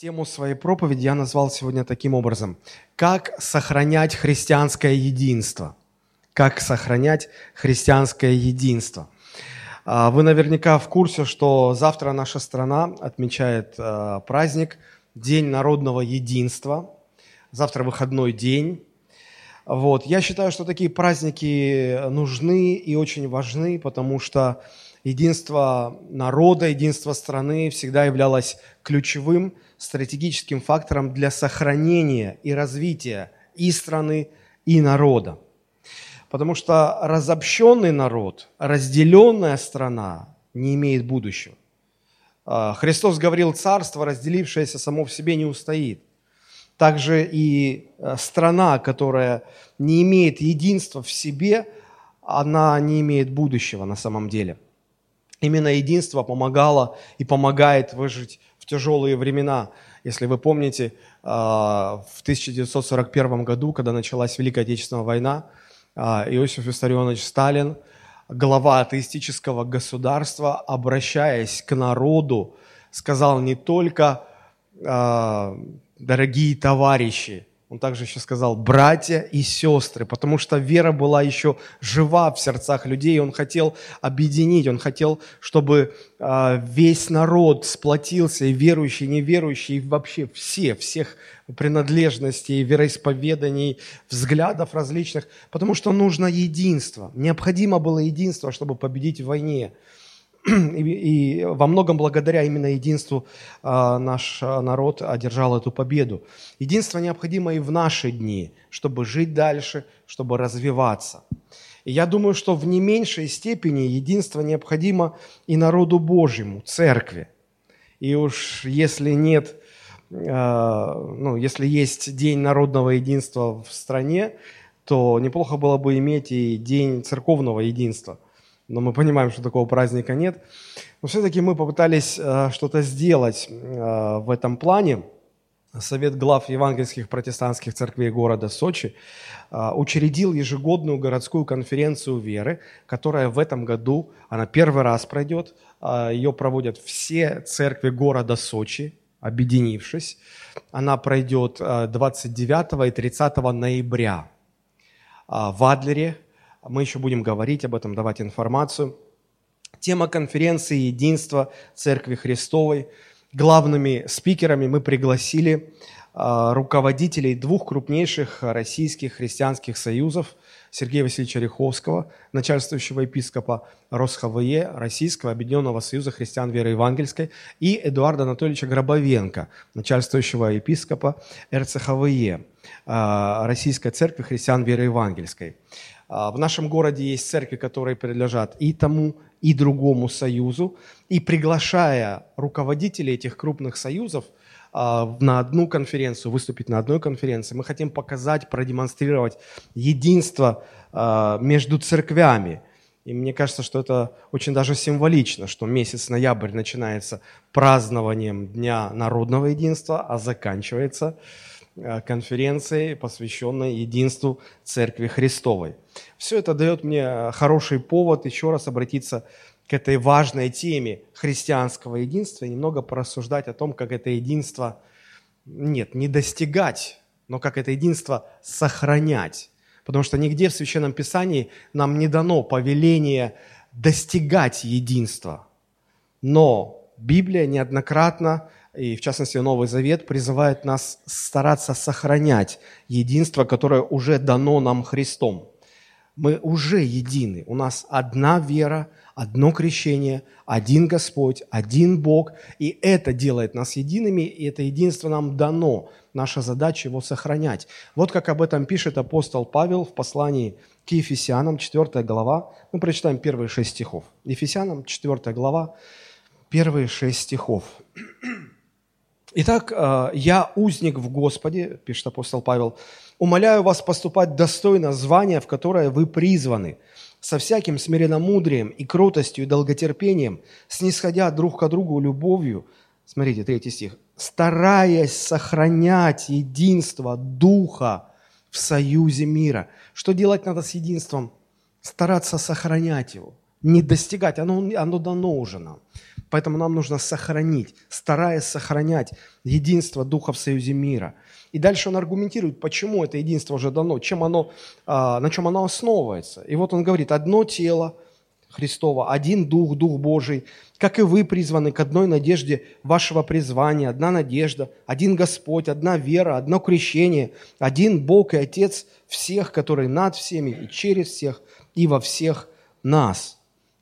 Тему своей проповеди я назвал сегодня таким образом. Как сохранять христианское единство? Как сохранять христианское единство? А, вы наверняка в курсе, что завтра наша страна отмечает а, праздник День народного единства. Завтра выходной день. Вот. Я считаю, что такие праздники нужны и очень важны, потому что единство народа, единство страны всегда являлось ключевым – стратегическим фактором для сохранения и развития и страны, и народа. Потому что разобщенный народ, разделенная страна не имеет будущего. А, Христос говорил, царство, разделившееся само в себе, не устоит. Также и а, страна, которая не имеет единства в себе, она не имеет будущего на самом деле. Именно единство помогало и помогает выжить тяжелые времена. Если вы помните, а, в 1941 году, когда началась Великая Отечественная война, а, Иосиф Виссарионович Сталин, глава атеистического государства, обращаясь к народу, сказал не только а, «дорогие товарищи», он также еще сказал «братья и сестры», потому что вера была еще жива в сердцах людей, он хотел объединить, он хотел, чтобы э, весь народ сплотился, и верующие, и неверующие, и вообще все, всех принадлежностей, вероисповеданий, взглядов различных, потому что нужно единство, необходимо было единство, чтобы победить в войне – и, и во многом благодаря именно единству а, наш народ одержал эту победу. Единство необходимо и в наши дни, чтобы жить дальше, чтобы развиваться. И я думаю, что в не меньшей степени единство необходимо и народу Божьему, церкви. И уж если нет, а, ну, если есть День народного единства в стране, то неплохо было бы иметь и День церковного единства – но мы понимаем, что такого праздника нет. Но все-таки мы попытались э, что-то сделать э, в этом плане. Совет глав евангельских протестантских церквей города Сочи э, учредил ежегодную городскую конференцию веры, которая в этом году, она первый раз пройдет, ее проводят все церкви города Сочи, объединившись. Она пройдет 29 и 30 ноября в Адлере, мы еще будем говорить об этом, давать информацию. Тема конференции «Единство Церкви Христовой». Главными спикерами мы пригласили а, руководителей двух крупнейших российских христианских союзов Сергея Васильевича Риховского, начальствующего епископа РосХВЕ, Российского Объединенного Союза Христиан Веры Евангельской, и Эдуарда Анатольевича Гробовенко, начальствующего епископа РЦХВЕ, а, Российской Церкви Христиан Веры Евангельской. А, в нашем городе есть церкви, которые принадлежат и тому, и другому союзу. И приглашая руководителей этих крупных союзов а, на одну конференцию, выступить на одной конференции, мы хотим показать, продемонстрировать единство а, между церквями. И мне кажется, что это очень даже символично, что месяц ноябрь начинается празднованием Дня народного единства, а заканчивается конференции, посвященной единству Церкви Христовой. Все это дает мне хороший повод еще раз обратиться к этой важной теме христианского единства и немного порассуждать о том, как это единство, нет, не достигать, но как это единство сохранять. Потому что нигде в Священном Писании нам не дано повеление достигать единства. Но Библия неоднократно и в частности Новый Завет призывает нас стараться сохранять единство, которое уже дано нам Христом. Мы уже едины, у нас одна вера, одно крещение, один Господь, один Бог, и это делает нас едиными, и это единство нам дано. Наша задача его сохранять. Вот как об этом пишет апостол Павел в послании к Ефесянам, 4 глава. Мы прочитаем первые шесть стихов. Ефесянам, 4 глава, первые шесть стихов. Итак, э, я узник в Господе, пишет апостол Павел, умоляю вас поступать достойно звания, в которое вы призваны, со всяким смиренномудрием и кротостью и долготерпением, снисходя друг к другу любовью, смотрите, третий стих, стараясь сохранять единство Духа в союзе мира. Что делать надо с единством? Стараться сохранять его, не достигать, оно, оно дано уже нам. Поэтому нам нужно сохранить, стараясь сохранять единство Духа в союзе мира. И дальше он аргументирует, почему это единство уже дано, чем оно, а, на чем оно основывается. И вот он говорит, одно тело Христова, один Дух, Дух Божий, как и вы призваны к одной надежде вашего призвания, одна надежда, один Господь, одна вера, одно крещение, один Бог и Отец всех, который над всеми и через всех и во всех нас –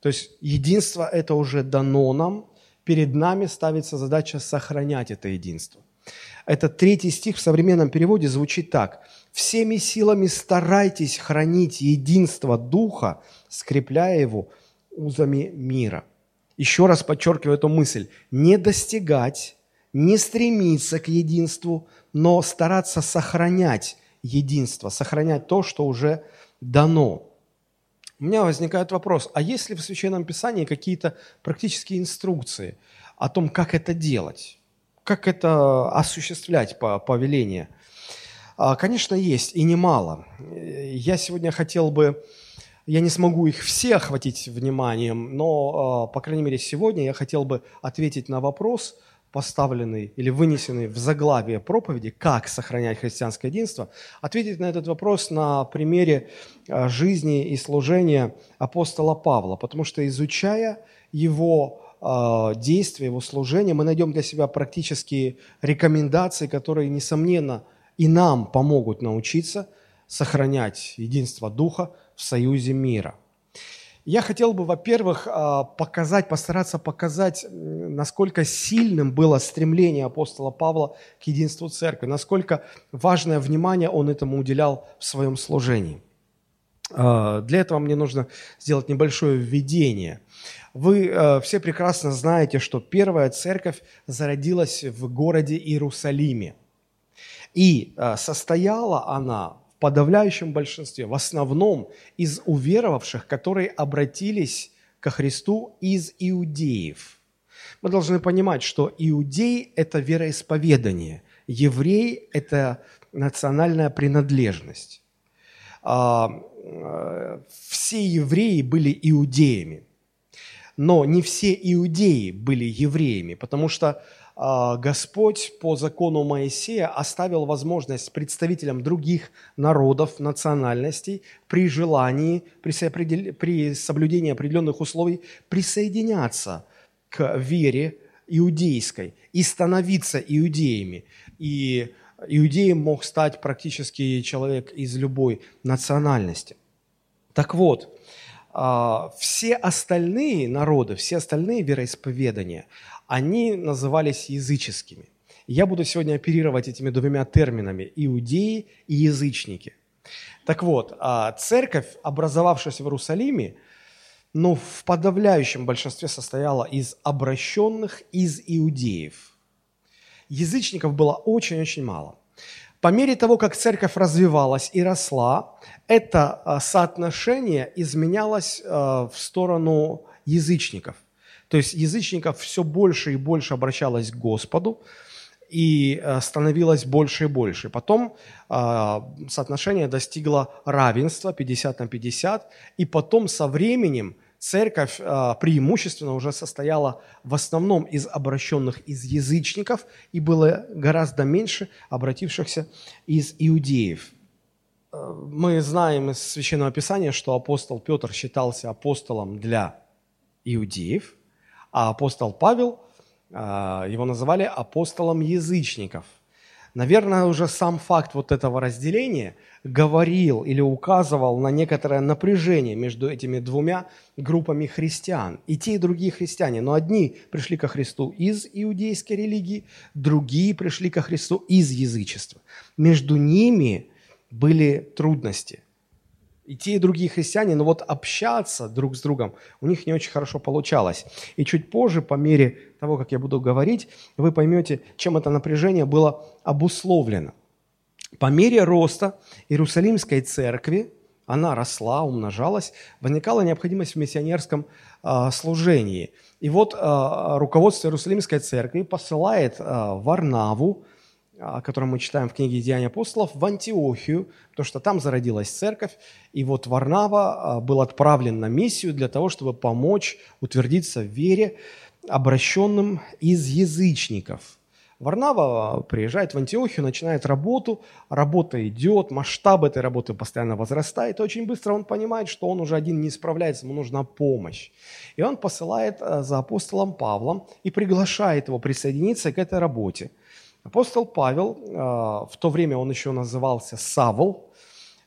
то есть единство это уже дано нам, перед нами ставится задача сохранять это единство. Этот третий стих в современном переводе звучит так. «Всеми силами старайтесь хранить единство Духа, скрепляя его узами мира». Еще раз подчеркиваю эту мысль. Не достигать, не стремиться к единству, но стараться сохранять единство, сохранять то, что уже дано. У меня возникает вопрос, а есть ли в Священном Писании какие-то практические инструкции о том, как это делать, как это осуществлять по повелению? А, конечно, есть, и немало. Я сегодня хотел бы, я не смогу их все охватить вниманием, но, а, по крайней мере, сегодня я хотел бы ответить на вопрос – поставленный или вынесенный в заглавие проповеди «Как сохранять христианское единство», ответить на этот вопрос на примере а, жизни и служения апостола Павла, потому что изучая его а, действия, его служения, мы найдем для себя практические рекомендации, которые, несомненно, и нам помогут научиться сохранять единство Духа в союзе мира – я хотел бы, во-первых, а, показать, постараться показать, насколько сильным было стремление апостола Павла к единству церкви, насколько важное внимание он этому уделял в своем служении. А, для этого мне нужно сделать небольшое введение. Вы а, все прекрасно знаете, что первая церковь зародилась в городе Иерусалиме. И состояла она подавляющем большинстве, в основном из уверовавших, которые обратились ко Христу из иудеев. Мы должны понимать, что иудей – это вероисповедание, еврей – это национальная принадлежность. А, э, все евреи были иудеями, но не все иудеи были евреями, потому что Господь по закону Моисея оставил возможность представителям других народов, национальностей при желании, при, при соблюдении определенных условий присоединяться к вере иудейской и становиться иудеями. И иудеем мог стать практически человек из любой национальности. Так вот, а, все остальные народы, все остальные вероисповедания, они назывались языческими. Я буду сегодня оперировать этими двумя терминами – иудеи и язычники. Так вот, а, церковь, образовавшаяся в Иерусалиме, ну, в подавляющем большинстве состояла из обращенных из иудеев. Язычников было очень-очень мало. По мере того, как церковь развивалась и росла, это а, соотношение изменялось а, в сторону язычников. То есть язычников все больше и больше обращалось к Господу, и э, становилось больше и больше. Потом э, соотношение достигло равенства 50 на 50, и потом со временем церковь э, преимущественно уже состояла в основном из обращенных из язычников, и было гораздо меньше обратившихся из иудеев. Мы знаем из Священного Писания, что апостол Петр считался апостолом для иудеев – а апостол Павел, а, его называли апостолом язычников. Наверное, уже сам факт вот этого разделения говорил или указывал на некоторое напряжение между этими двумя группами христиан. И те, и другие христиане. Но одни пришли ко Христу из иудейской религии, другие пришли ко Христу из язычества. Между ними были трудности и те, и другие христиане, но вот общаться друг с другом у них не очень хорошо получалось. И чуть позже, по мере того, как я буду говорить, вы поймете, чем это напряжение было обусловлено. По мере роста Иерусалимской церкви, она росла, умножалась, возникала необходимость в миссионерском э, служении. И вот э, руководство Иерусалимской церкви посылает э, Варнаву, о котором мы читаем в книге «Деяния апостолов», в Антиохию, потому что там зародилась церковь, и вот Варнава а, был отправлен на миссию для того, чтобы помочь утвердиться в вере обращенным из язычников. Варнава приезжает в Антиохию, начинает работу, работа идет, масштаб этой работы постоянно возрастает, и очень быстро он понимает, что он уже один не справляется, ему нужна помощь. И он посылает за апостолом Павлом и приглашает его присоединиться к этой работе. Апостол Павел, э, в то время он еще назывался Савл,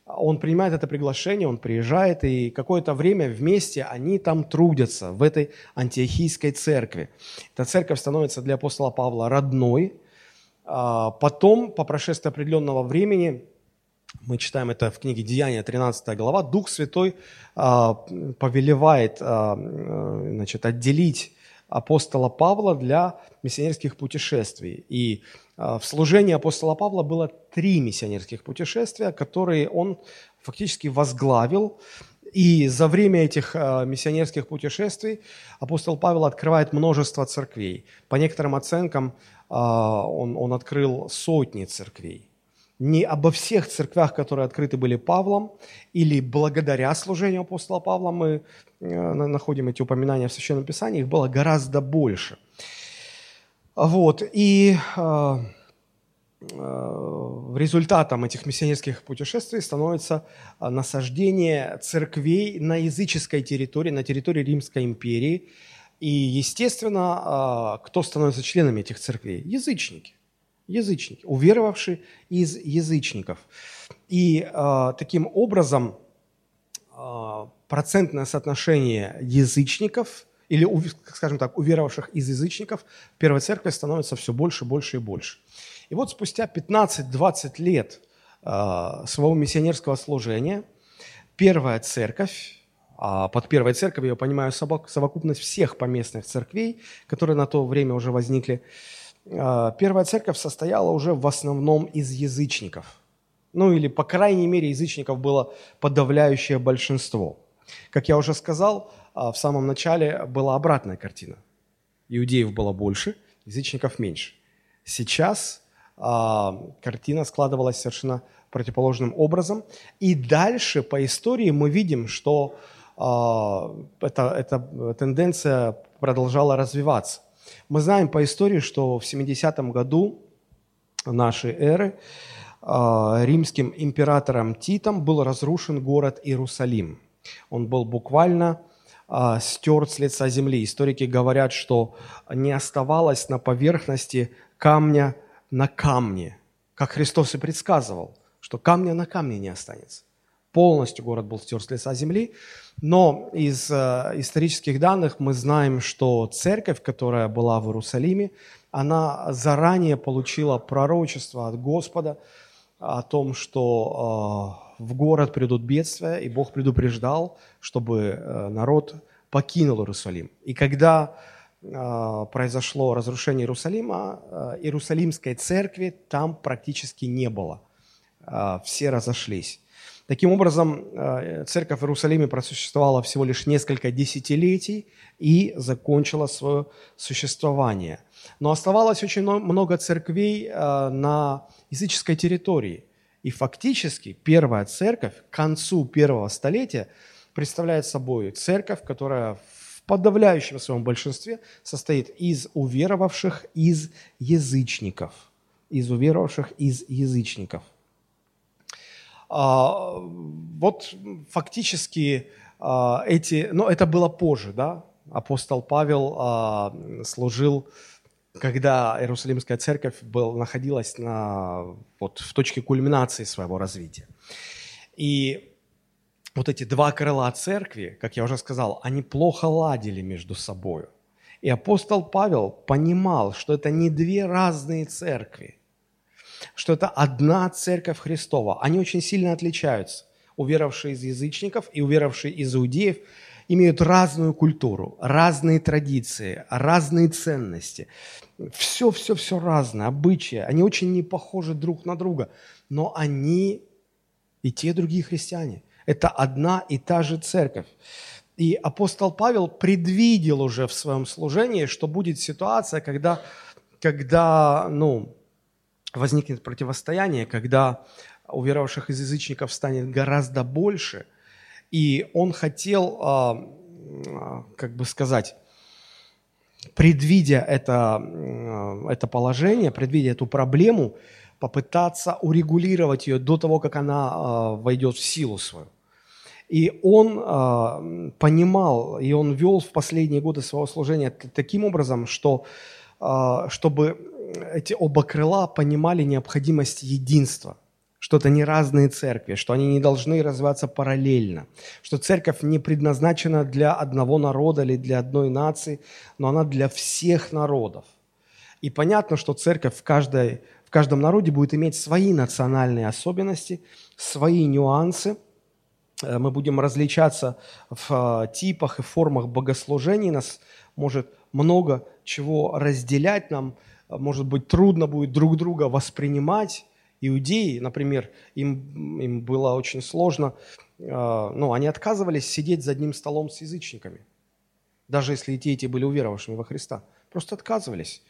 он принимает это приглашение, он приезжает, и какое-то время вместе они там трудятся, в этой антиохийской церкви. Эта церковь становится для апостола Павла родной. А, потом, по прошествии определенного времени, мы читаем это в книге «Деяния», 13 глава, Дух Святой а, повелевает а, значит, отделить апостола Павла для миссионерских путешествий. И в служении апостола Павла было три миссионерских путешествия, которые он фактически возглавил. И за время этих а, миссионерских путешествий апостол Павел открывает множество церквей. По некоторым оценкам а, он, он открыл сотни церквей. Не обо всех церквях, которые открыты были Павлом, или благодаря служению апостола Павла мы э, находим эти упоминания в Священном Писании, их было гораздо больше – вот, и э, э, результатом этих миссионерских путешествий становится а, насаждение церквей на языческой территории, на территории Римской империи. И, естественно, кто становится членами этих церквей? Язычники. Язычники, уверовавшие из язычников. И таким образом процентное соотношение язычников – или, скажем так, уверовавших из язычников, Первой Церкви становится все больше, больше и больше. И вот спустя 15-20 лет э, своего миссионерского служения Первая Церковь, а под Первой Церковью я понимаю совокупность всех поместных церквей, которые на то время уже возникли, э, Первая Церковь состояла уже в основном из язычников. Ну или, по крайней мере, язычников было подавляющее большинство. Как я уже сказал, а, в самом начале была обратная картина. Иудеев было больше, язычников меньше. Сейчас а, картина складывалась совершенно противоположным образом. И дальше по истории мы видим, что а, эта, эта тенденция продолжала развиваться. Мы знаем по истории, что в 70-м году нашей эры римским императором Титом был разрушен город Иерусалим. Он был буквально а, стерт с лица земли. Историки говорят, что не оставалось на поверхности камня на камне, как Христос и предсказывал, что камня на камне не останется. Полностью город был стерт с лица земли, но из э, исторических данных мы знаем, что церковь, которая была в Иерусалиме, она заранее получила пророчество от Господа о том, что э, в город придут бедствия, и Бог предупреждал, чтобы э, народ покинул Иерусалим. И когда э, произошло разрушение Иерусалима, э, Иерусалимской церкви там практически не было. Все разошлись. Таким образом, церковь в Иерусалиме просуществовала всего лишь несколько десятилетий и закончила свое существование. Но оставалось очень много церквей на языческой территории – и фактически первая церковь к концу первого столетия представляет собой церковь, которая в подавляющем своем большинстве состоит из уверовавших из язычников. Из уверовавших из язычников. А, вот фактически а, эти, но это было позже, да, апостол Павел а, служил когда Иерусалимская церковь был, находилась на, вот, в точке кульминации своего развития. И вот эти два крыла церкви, как я уже сказал, они плохо ладили между собой. И апостол Павел понимал, что это не две разные церкви, что это одна церковь Христова. Они очень сильно отличаются. Уверовавшие из язычников и уверовавшие из иудеев – имеют разную культуру, разные традиции, разные ценности. Все, все, все разное, обычаи. Они очень не похожи друг на друга, но они и те, и другие христиане. Это одна и та же церковь. И апостол Павел предвидел уже в своем служении, что будет ситуация, когда, когда ну, возникнет противостояние, когда уверовавших из язычников станет гораздо больше – и он хотел, а, а, как бы сказать, предвидя это, это положение, предвидя эту проблему, попытаться урегулировать ее до того, как она войдет в силу свою. И он понимал, и он вел в последние годы своего служения таким образом, что чтобы эти оба крыла понимали необходимость единства – что это не разные церкви, что они не должны развиваться параллельно, что церковь не предназначена для одного народа или для одной нации, но она для всех народов. И понятно, что церковь в, каждой, в каждом народе будет иметь свои национальные особенности, свои нюансы. Э, мы будем различаться в э, типах и формах богослужений. Нас может много чего разделять, нам, э, может быть, трудно будет друг друга воспринимать, иудеи, например, им, им было очень сложно, э, ну, они отказывались сидеть за одним столом с язычниками, даже если и те, были уверовавшими во Христа. Просто отказывались.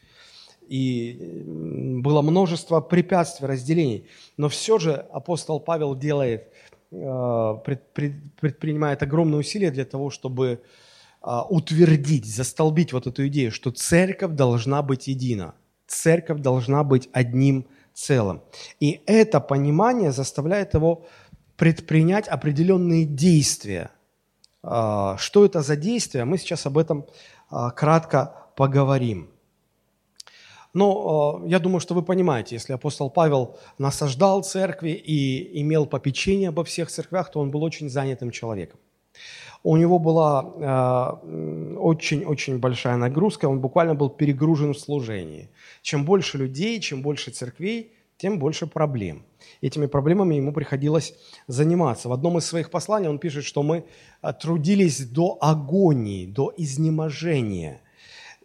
И было множество препятствий, разделений. Но все же апостол Павел делает, э, предпринимает огромные усилия для того, чтобы э, утвердить, застолбить вот эту идею, что церковь должна быть едина. Церковь должна быть одним целым. И это понимание заставляет его предпринять определенные действия. А, что это за действия? Мы сейчас об этом а, кратко поговорим. Но а, я думаю, что вы понимаете, если апостол Павел насаждал церкви и имел попечение обо всех церквях, то он был очень занятым человеком. У него была очень-очень большая нагрузка, он буквально был перегружен в служении. Чем больше людей, чем больше церквей, тем больше проблем. Этими проблемами ему приходилось заниматься. В одном из своих посланий он пишет, что мы а, трудились до агонии, до изнеможения.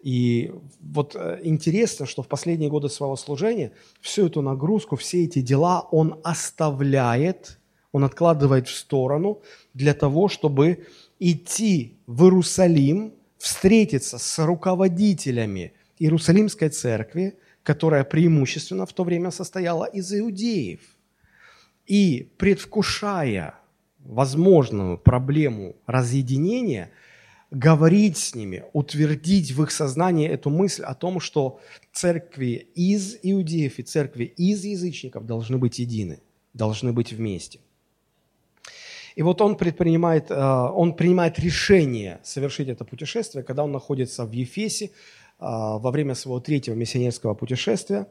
И вот э, интересно, что в последние годы своего служения всю эту нагрузку, все эти дела он оставляет, он откладывает в сторону для того, чтобы идти в Иерусалим, встретиться с руководителями Иерусалимской церкви, которая преимущественно в то время состояла из иудеев. И предвкушая возможную проблему разъединения, говорить с ними, утвердить в их сознании эту мысль о том, что церкви из иудеев и церкви из язычников должны быть едины, должны быть вместе. И вот он предпринимает, э, он принимает решение совершить это путешествие, когда он находится в Ефесе, а, во время своего третьего миссионерского путешествия.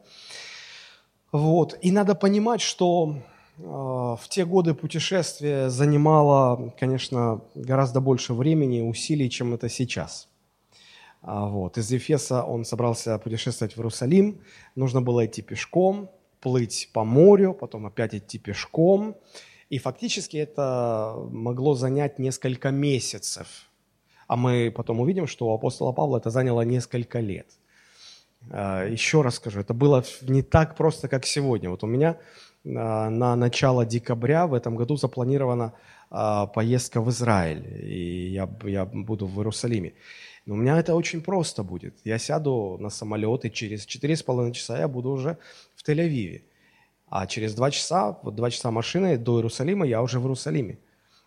Вот. И надо понимать, что а, в те годы путешествие занимало, конечно, гораздо больше времени и усилий, чем это сейчас. А, вот. Из Ефеса он собрался путешествовать в Иерусалим. Нужно было идти пешком, плыть по морю, потом опять идти пешком. И фактически это могло занять несколько месяцев. А мы потом увидим, что у апостола Павла это заняло несколько лет. А, еще раз скажу, это было не так просто, как сегодня. Вот у меня а, на начало декабря в этом году запланирована а, поездка в Израиль, и я, я буду в Иерусалиме. Но у меня это очень просто будет. Я сяду на самолет, и через 4,5 часа я буду уже в Тель-Авиве. А через 2 часа, вот 2 часа машины до Иерусалима, я уже в Иерусалиме.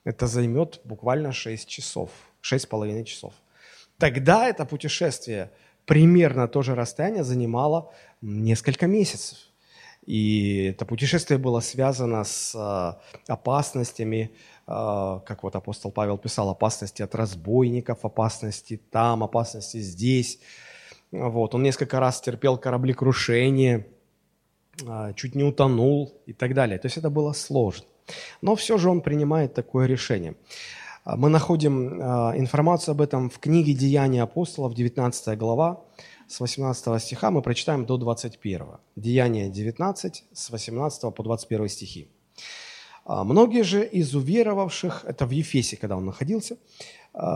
Это займет буквально 6 часов. Шесть с половиной часов. Тогда это путешествие примерно то же расстояние занимало несколько месяцев. И это путешествие было связано с э, опасностями, э, как вот апостол Павел писал, опасности от разбойников, опасности там, опасности здесь. Вот. Он несколько раз терпел кораблекрушение, чуть не утонул и так далее. То есть это было сложно. Но все же он принимает такое решение. А, мы находим а, информацию об этом в книге «Деяния апостолов», 19 глава, с 18 стиха мы прочитаем до 21. Деяния 19, с 18 по 21 стихи. А, многие же из уверовавших, это в Ефесе, когда он находился,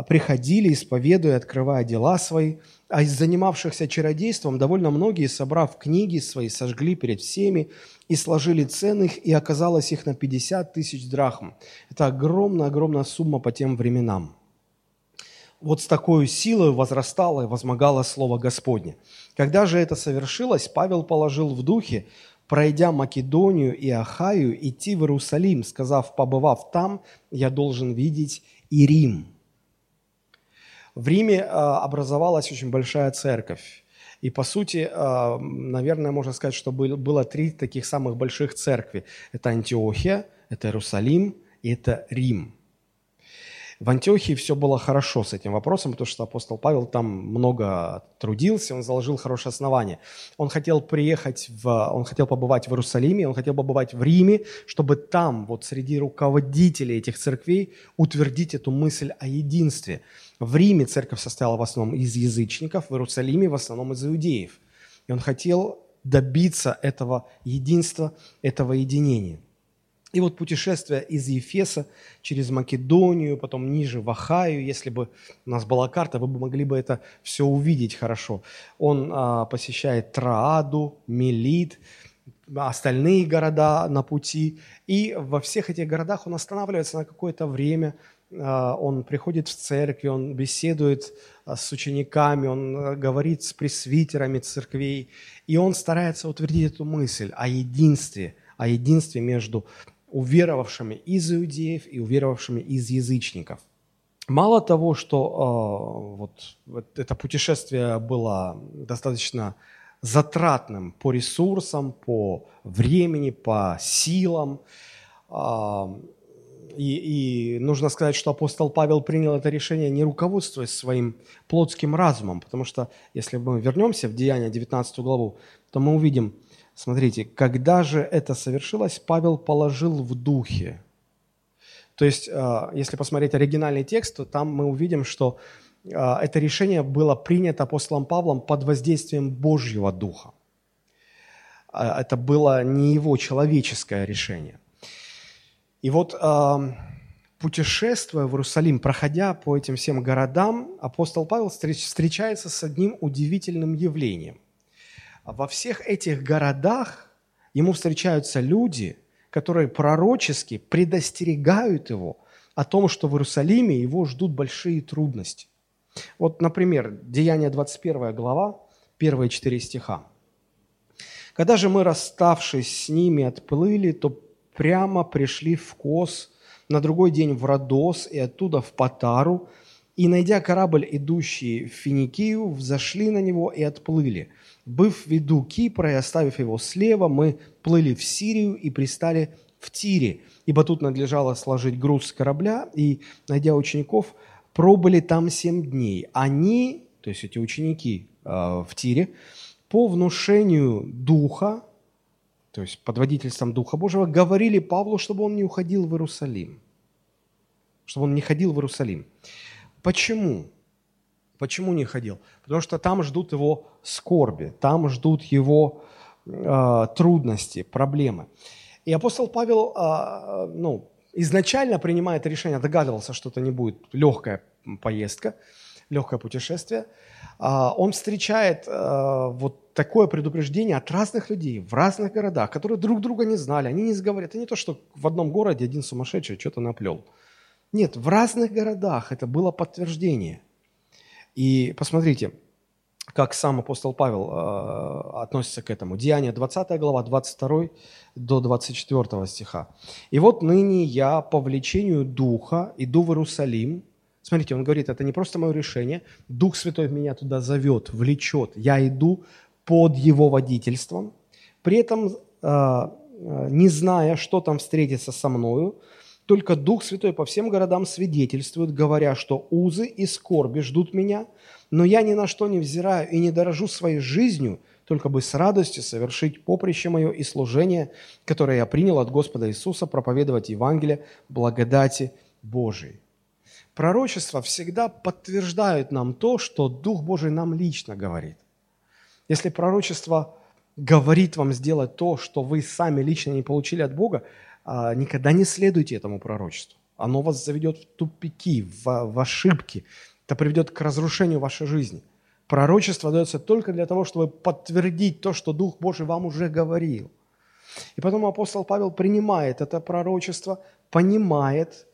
приходили, исповедуя, открывая дела свои, а из занимавшихся чародейством довольно многие, собрав книги свои, сожгли перед всеми и сложили ценных, и оказалось их на 50 тысяч драхм. Это огромная-огромная сумма по тем временам. Вот с такой силой возрастало и возмогало Слово Господне. Когда же это совершилось, Павел положил в духе, пройдя Македонию и Ахаю, идти в Иерусалим, сказав, побывав там, я должен видеть и Рим. В Риме образовалась очень большая церковь. И по сути, наверное, можно сказать, что было три таких самых больших церкви. Это Антиохия, это Иерусалим и это Рим. В Антиохии все было хорошо с этим вопросом, потому что апостол Павел там много трудился, он заложил хорошее основание. Он хотел приехать, в, он хотел побывать в Иерусалиме, он хотел побывать в Риме, чтобы там, вот среди руководителей этих церквей, утвердить эту мысль о единстве. В Риме церковь состояла в основном из язычников, в Иерусалиме в основном из иудеев. И он хотел добиться этого единства, этого единения. И вот путешествие из Ефеса через Македонию, потом ниже в Ахаю, если бы у нас была карта, вы бы могли бы это все увидеть хорошо. Он а, посещает Трааду, Мелит, остальные города на пути. И во всех этих городах он останавливается на какое-то время, а, он приходит в церкви, он беседует а, с учениками, он а, говорит с пресвитерами церквей, и он старается утвердить эту мысль о единстве, о единстве между уверовавшими из иудеев и уверовавшими из язычников. Мало того, что э, вот, это путешествие было достаточно затратным по ресурсам, по времени, по силам, э, и, и нужно сказать, что апостол Павел принял это решение не руководствуясь своим плотским разумом, потому что если мы вернемся в Деяния 19 главу, то мы увидим, Смотрите, когда же это совершилось, Павел положил в духе. То есть, а, если посмотреть оригинальный текст, то там мы увидим, что а, это решение было принято апостолом Павлом под воздействием Божьего Духа. А, это было не его человеческое решение. И вот путешествуя в Иерусалим, проходя по этим всем городам, апостол Павел встречается с одним удивительным явлением – во всех этих городах ему встречаются люди, которые пророчески предостерегают его о том, что в Иерусалиме его ждут большие трудности. Вот, например, Деяние 21 глава, первые четыре стиха. «Когда же мы, расставшись с ними, отплыли, то прямо пришли в Кос, на другой день в Родос и оттуда в Патару, и, найдя корабль, идущий в Финикию, взошли на него и отплыли – Быв в виду Кипра и оставив его слева, мы плыли в Сирию и пристали в Тире, ибо тут надлежало сложить груз с корабля, и, найдя учеников, пробыли там семь дней. Они, то есть эти ученики э, в Тире, по внушению Духа, то есть под водительством Духа Божьего, говорили Павлу, чтобы он не уходил в Иерусалим. Чтобы он не ходил в Иерусалим. Почему? Почему не ходил? Потому что там ждут его скорби, там ждут его э, трудности, проблемы. И апостол Павел э, ну, изначально принимает решение, догадывался, что это не будет легкая поездка, легкое путешествие. Э, он встречает э, вот такое предупреждение от разных людей в разных городах, которые друг друга не знали, они не сговорят. Это не то, что в одном городе один сумасшедший что-то наплел. Нет, в разных городах это было подтверждение – и посмотрите, как сам апостол Павел э, относится к этому. Деяние 20 глава, 22 до 24 стиха. «И вот ныне я по влечению Духа иду в Иерусалим». Смотрите, он говорит, это не просто мое решение. Дух Святой меня туда зовет, влечет. Я иду под его водительством. При этом, э, э не зная, что там встретится со мною, только Дух Святой по всем городам свидетельствует, говоря, что узы и скорби ждут меня, но я ни на что не взираю и не дорожу своей жизнью, только бы с радостью совершить поприще мое и служение, которое я принял от Господа Иисуса, проповедовать Евангелие благодати Божией. Пророчества всегда подтверждают нам то, что Дух Божий нам лично говорит. Если пророчество говорит вам сделать то, что вы сами лично не получили от Бога, никогда не следуйте этому пророчеству. Оно вас заведет в тупики, в, в ошибки. Это приведет к разрушению вашей жизни. Пророчество дается только для того, чтобы подтвердить то, что Дух Божий вам уже говорил. И потом апостол Павел принимает это пророчество, понимает,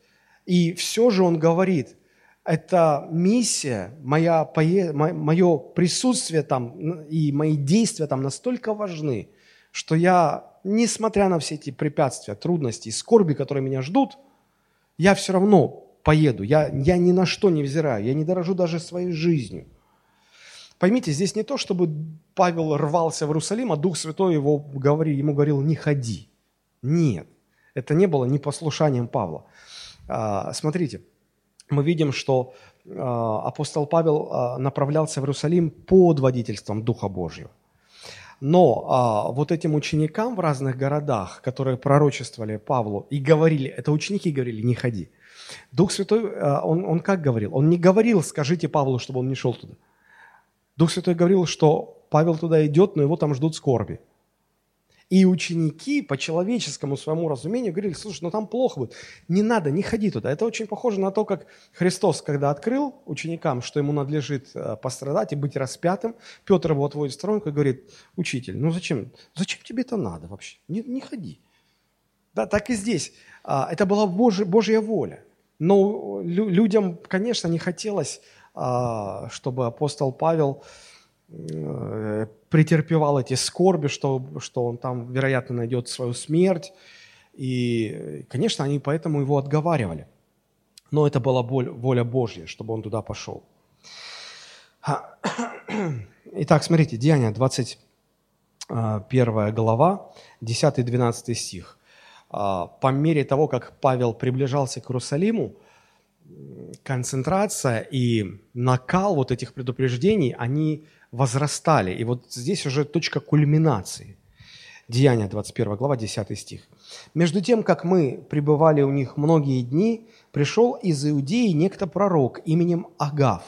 и все же он говорит, эта миссия, моя, мое присутствие там и мои действия там настолько важны, что я несмотря на все эти препятствия, трудности и скорби, которые меня ждут, я все равно поеду. Я, я ни на что не взираю, я не дорожу даже своей жизнью. Поймите, здесь не то, чтобы Павел рвался в Иерусалим, а Дух Святой его говорил, ему говорил, не ходи. Нет, это не было непослушанием Павла. А, смотрите, мы видим, что а, апостол Павел а, направлялся в Иерусалим под водительством Духа Божьего. Но а, вот этим ученикам в разных городах, которые пророчествовали Павлу и говорили, это ученики говорили, не ходи. Дух Святой, а, он, он как говорил? Он не говорил, скажите Павлу, чтобы он не шел туда. Дух Святой говорил, что Павел туда идет, но его там ждут скорби. И ученики по человеческому своему разумению говорили, слушай, ну там плохо будет, не надо, не ходи туда. Это очень похоже на то, как Христос, когда открыл ученикам, что ему надлежит э, пострадать и быть распятым, Петр его отводит в сторонку и говорит, учитель, ну зачем, зачем тебе это надо вообще? Не, не ходи. Да, так и здесь. А, это была Божья, Божья воля. Но людям, конечно, не хотелось, а, чтобы апостол Павел претерпевал эти скорби, что, что он там, вероятно, найдет свою смерть. И, конечно, они поэтому его отговаривали. Но это была воля Божья, чтобы он туда пошел. Итак, смотрите, Деяния, 21 глава, 10-12 стих. А, по мере того, как Павел приближался к Иерусалиму, концентрация и накал вот этих предупреждений, они возрастали. И вот здесь уже точка кульминации. Деяния, 21 глава, 10 стих. «Между тем, как мы пребывали у них многие дни, пришел из Иудеи некто пророк именем Агав,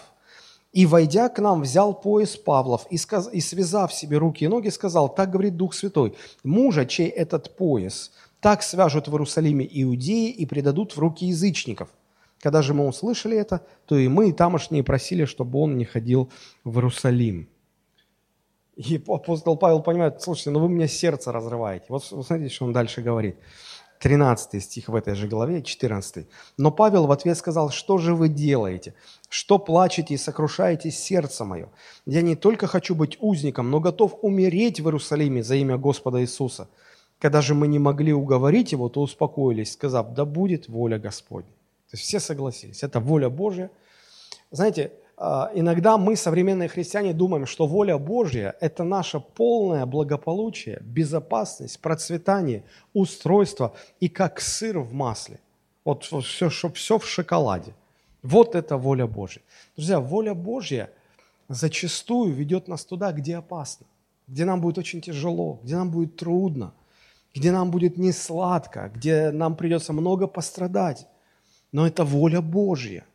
и, войдя к нам, взял пояс Павлов и, сказ... и связав себе руки и ноги, сказал, так говорит Дух Святой, мужа, чей этот пояс, так свяжут в Иерусалиме иудеи и предадут в руки язычников. Когда же мы услышали это, то и мы, и тамошние, просили, чтобы он не ходил в Иерусалим. И апостол Павел понимает, слушайте, ну вы мне сердце разрываете. Вот смотрите, что он дальше говорит. 13 стих в этой же главе, 14. «Но Павел в ответ сказал, что же вы делаете? Что плачете и сокрушаете сердце мое? Я не только хочу быть узником, но готов умереть в Иерусалиме за имя Господа Иисуса. Когда же мы не могли уговорить его, то успокоились, сказав, да будет воля Господня». То есть все согласились, это воля Божья. Знаете, а, иногда мы, современные христиане, думаем, что воля Божья – это наше полное благополучие, безопасность, процветание, устройство и как сыр в масле. Вот все, все в шоколаде. Вот это воля Божья. Друзья, воля Божья зачастую ведет нас туда, где опасно, где нам будет очень тяжело, где нам будет трудно, где нам будет не сладко, где нам придется много пострадать. Но это воля Божья.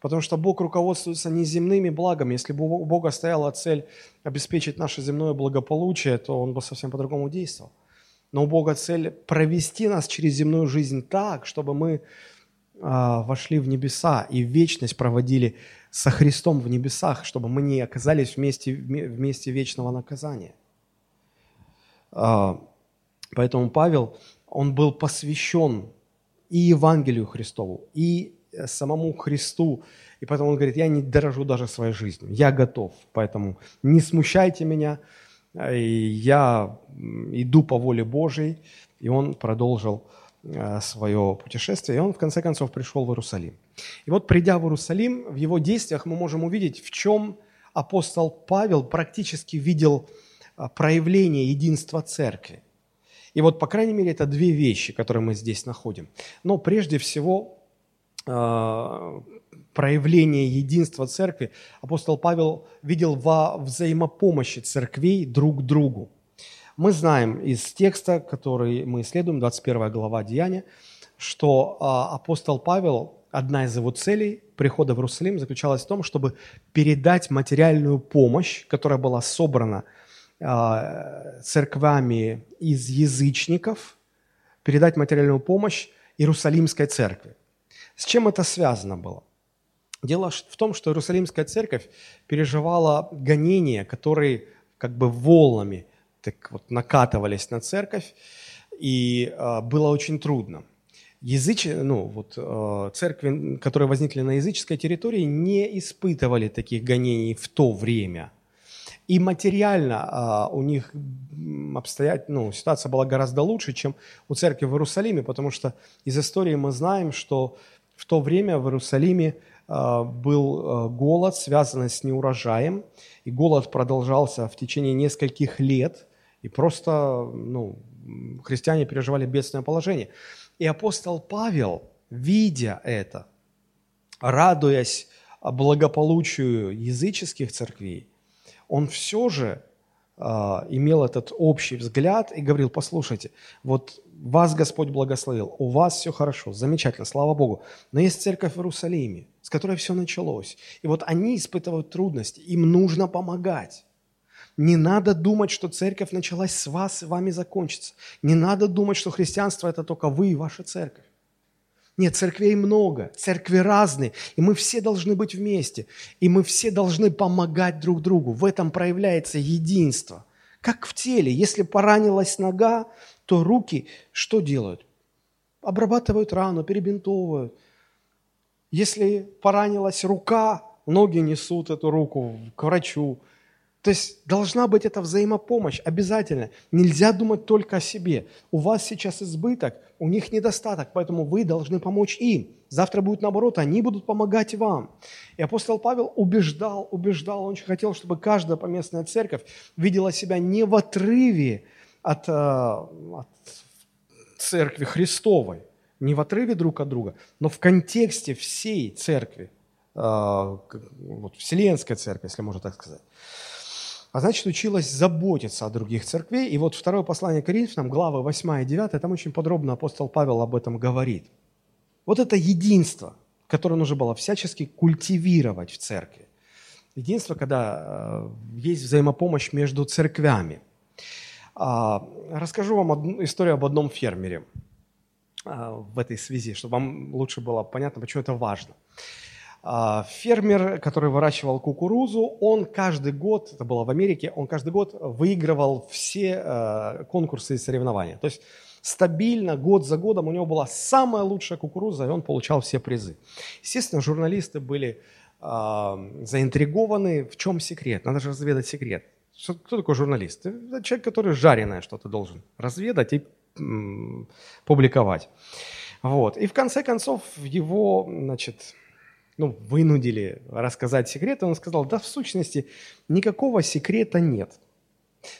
Потому что Бог руководствуется не земными благами. Если бы у Бога стояла цель обеспечить наше земное благополучие, то Он бы совсем по-другому действовал. Но у Бога цель провести нас через земную жизнь так, чтобы мы а, вошли в небеса и вечность проводили со Христом в небесах, чтобы мы не оказались вместе, вместе вечного наказания. А, поэтому Павел, он был посвящен и Евангелию Христову, и самому Христу. И поэтому он говорит, я не дорожу даже своей жизнью, я готов. Поэтому не смущайте меня, я иду по воле Божьей. И он продолжил э, свое путешествие, и он в конце концов пришел в Иерусалим. И вот придя в Иерусалим, в его действиях мы можем увидеть, в чем апостол Павел практически видел э, проявление единства церкви. И вот, по крайней мере, это две вещи, которые мы здесь находим. Но прежде всего, Э, проявление единства церкви апостол Павел видел во взаимопомощи церквей друг другу. Мы знаем из текста, который мы исследуем, 21 глава Деяния, что э, апостол Павел, одна из его целей прихода в Иерусалим заключалась в том, чтобы передать материальную помощь, которая была собрана церквами из язычников, передать материальную помощь Иерусалимской церкви. С чем это связано было? Дело в том, что Иерусалимская церковь переживала гонения, которые как бы волнами так вот накатывались на церковь, и э, было очень трудно. Языч... ну, вот, э, церкви, которые возникли на языческой территории, не испытывали таких гонений в то время. И материально э, у них обстоять, ну, ситуация была гораздо лучше, чем у церкви в Иерусалиме, потому что из истории мы знаем, что В то время в Иерусалиме а, был а, голод, связанный с неурожаем, и голод продолжался в течение нескольких лет, и просто ну, христиане переживали бедственное положение. И апостол Павел, видя это, радуясь благополучию языческих церквей, он все же а, имел этот общий взгляд и говорил, послушайте, вот вас Господь благословил, у вас все хорошо, замечательно, слава Богу, но есть церковь в Иерусалиме, с которой все началось, и вот они испытывают трудности, им нужно помогать. Не надо думать, что церковь началась с вас и вами закончится. Не надо думать, что христианство – это только вы и ваша церковь. Нет, церквей много, церкви разные, и мы все должны быть вместе, и мы все должны помогать друг другу. В этом проявляется единство. Как в теле, если поранилась нога, то руки что делают? Обрабатывают рану, перебинтовывают. Если поранилась рука, ноги несут эту руку к врачу, то есть должна быть эта взаимопомощь обязательно. Нельзя думать только о себе. У вас сейчас избыток, у них недостаток, поэтому вы должны помочь им. Завтра будет наоборот, они будут помогать вам. И апостол Павел убеждал, убеждал, он очень хотел, чтобы каждая поместная церковь видела себя не в отрыве от, э, от церкви Христовой, не в отрыве друг от друга, но в контексте всей церкви, э, вот, вселенской церкви, если можно так сказать а значит, училась заботиться о других церквей. И вот второе послание Коринфянам, главы 8 и 9, там очень подробно апостол Павел об этом говорит. Вот это единство, которое нужно было всячески культивировать в церкви. Единство, когда э, есть взаимопомощь между церквями. А, расскажу вам историю об одном фермере а, в этой связи, чтобы вам лучше было понятно, почему это важно. А, фермер, который выращивал кукурузу, он каждый год, это было в Америке, он каждый год выигрывал все э, конкурсы и соревнования. То есть стабильно, год за годом у него была самая лучшая кукуруза, и он получал все призы. Естественно, журналисты были э, заинтригованы, в чем секрет, надо же разведать секрет. Что, кто такой журналист? Это человек, который жареное что-то должен разведать и м, публиковать. Вот. И в конце концов его, значит, ну, вынудили рассказать секрет, он сказал, да в сущности никакого секрета нет.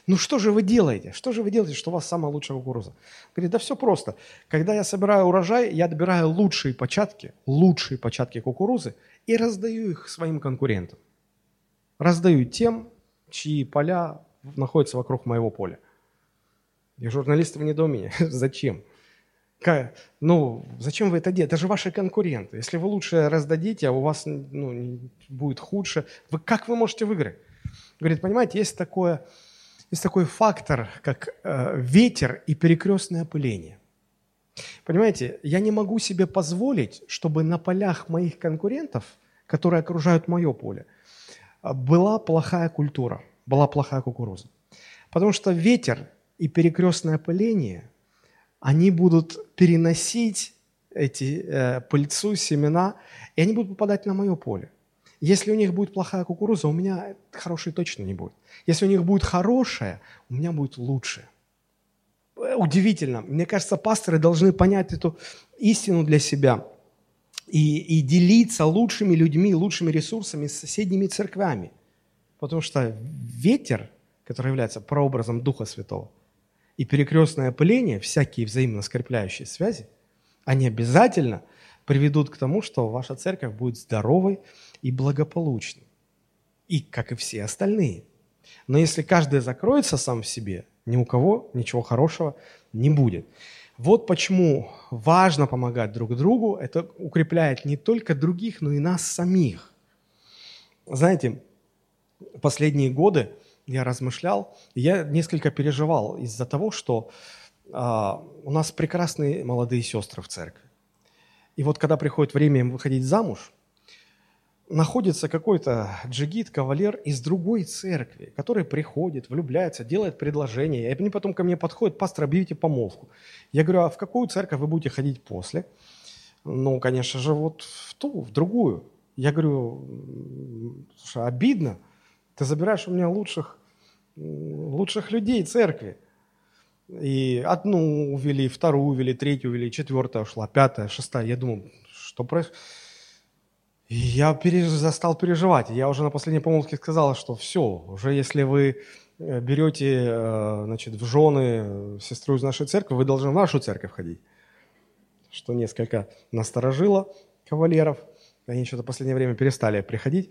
Ну что же вы делаете? Что же вы делаете, что у вас самая лучшая кукуруза? Говорит, да все просто. Когда я собираю урожай, я добираю лучшие початки, лучшие початки кукурузы и раздаю их своим конкурентам. Раздаю тем, чьи поля находятся вокруг моего поля. И журналисты в недоумении. Зачем? Ну, зачем вы это делаете? Это же ваши конкуренты. Если вы лучше раздадите, а у вас ну, будет худше, вы, как вы можете выиграть? Говорит, понимаете, есть, такое, есть такой фактор, как э, ветер и перекрестное опыление. Понимаете, я не могу себе позволить, чтобы на полях моих конкурентов, которые окружают мое поле, была плохая культура, была плохая кукуруза. Потому что ветер и перекрестное опыление – они будут переносить эти э, пыльцу, семена, и они будут попадать на мое поле. Если у них будет плохая кукуруза, у меня хорошей точно не будет. Если у них будет хорошая, у меня будет лучше. Э, удивительно. Мне кажется, пасторы должны понять эту истину для себя и, и делиться лучшими людьми, лучшими ресурсами с соседними церквями. Потому что ветер, который является прообразом Духа Святого – и перекрестное опыление, всякие взаимно скрепляющие связи, они обязательно приведут к тому, что ваша церковь будет здоровой и благополучной. И как и все остальные. Но если каждый закроется сам в себе, ни у кого ничего хорошего не будет. Вот почему важно помогать друг другу. Это укрепляет не только других, но и нас самих. Знаете, последние годы я размышлял, я несколько переживал из-за того, что а, у нас прекрасные молодые сестры в церкви. И вот когда приходит время им выходить замуж, находится какой-то джигит, кавалер из другой церкви, который приходит, влюбляется, делает предложение, и они потом ко мне подходят, пастор, объявите помолвку. Я говорю, а в какую церковь вы будете ходить после? Ну, конечно же, вот в ту, в другую. Я говорю, слушай, обидно – ты забираешь у меня лучших, лучших людей церкви. И одну увели, вторую увели, третью увели, четвертая ушла, пятая, шестая. Я думаю, что происходит? Я переж... стал переживать. Я уже на последней помолвке сказал, что все, уже если вы э, берете э, значит, в жены сестру из нашей церкви, вы должны в нашу церковь ходить. Что несколько насторожило кавалеров. Они что-то в последнее время перестали приходить.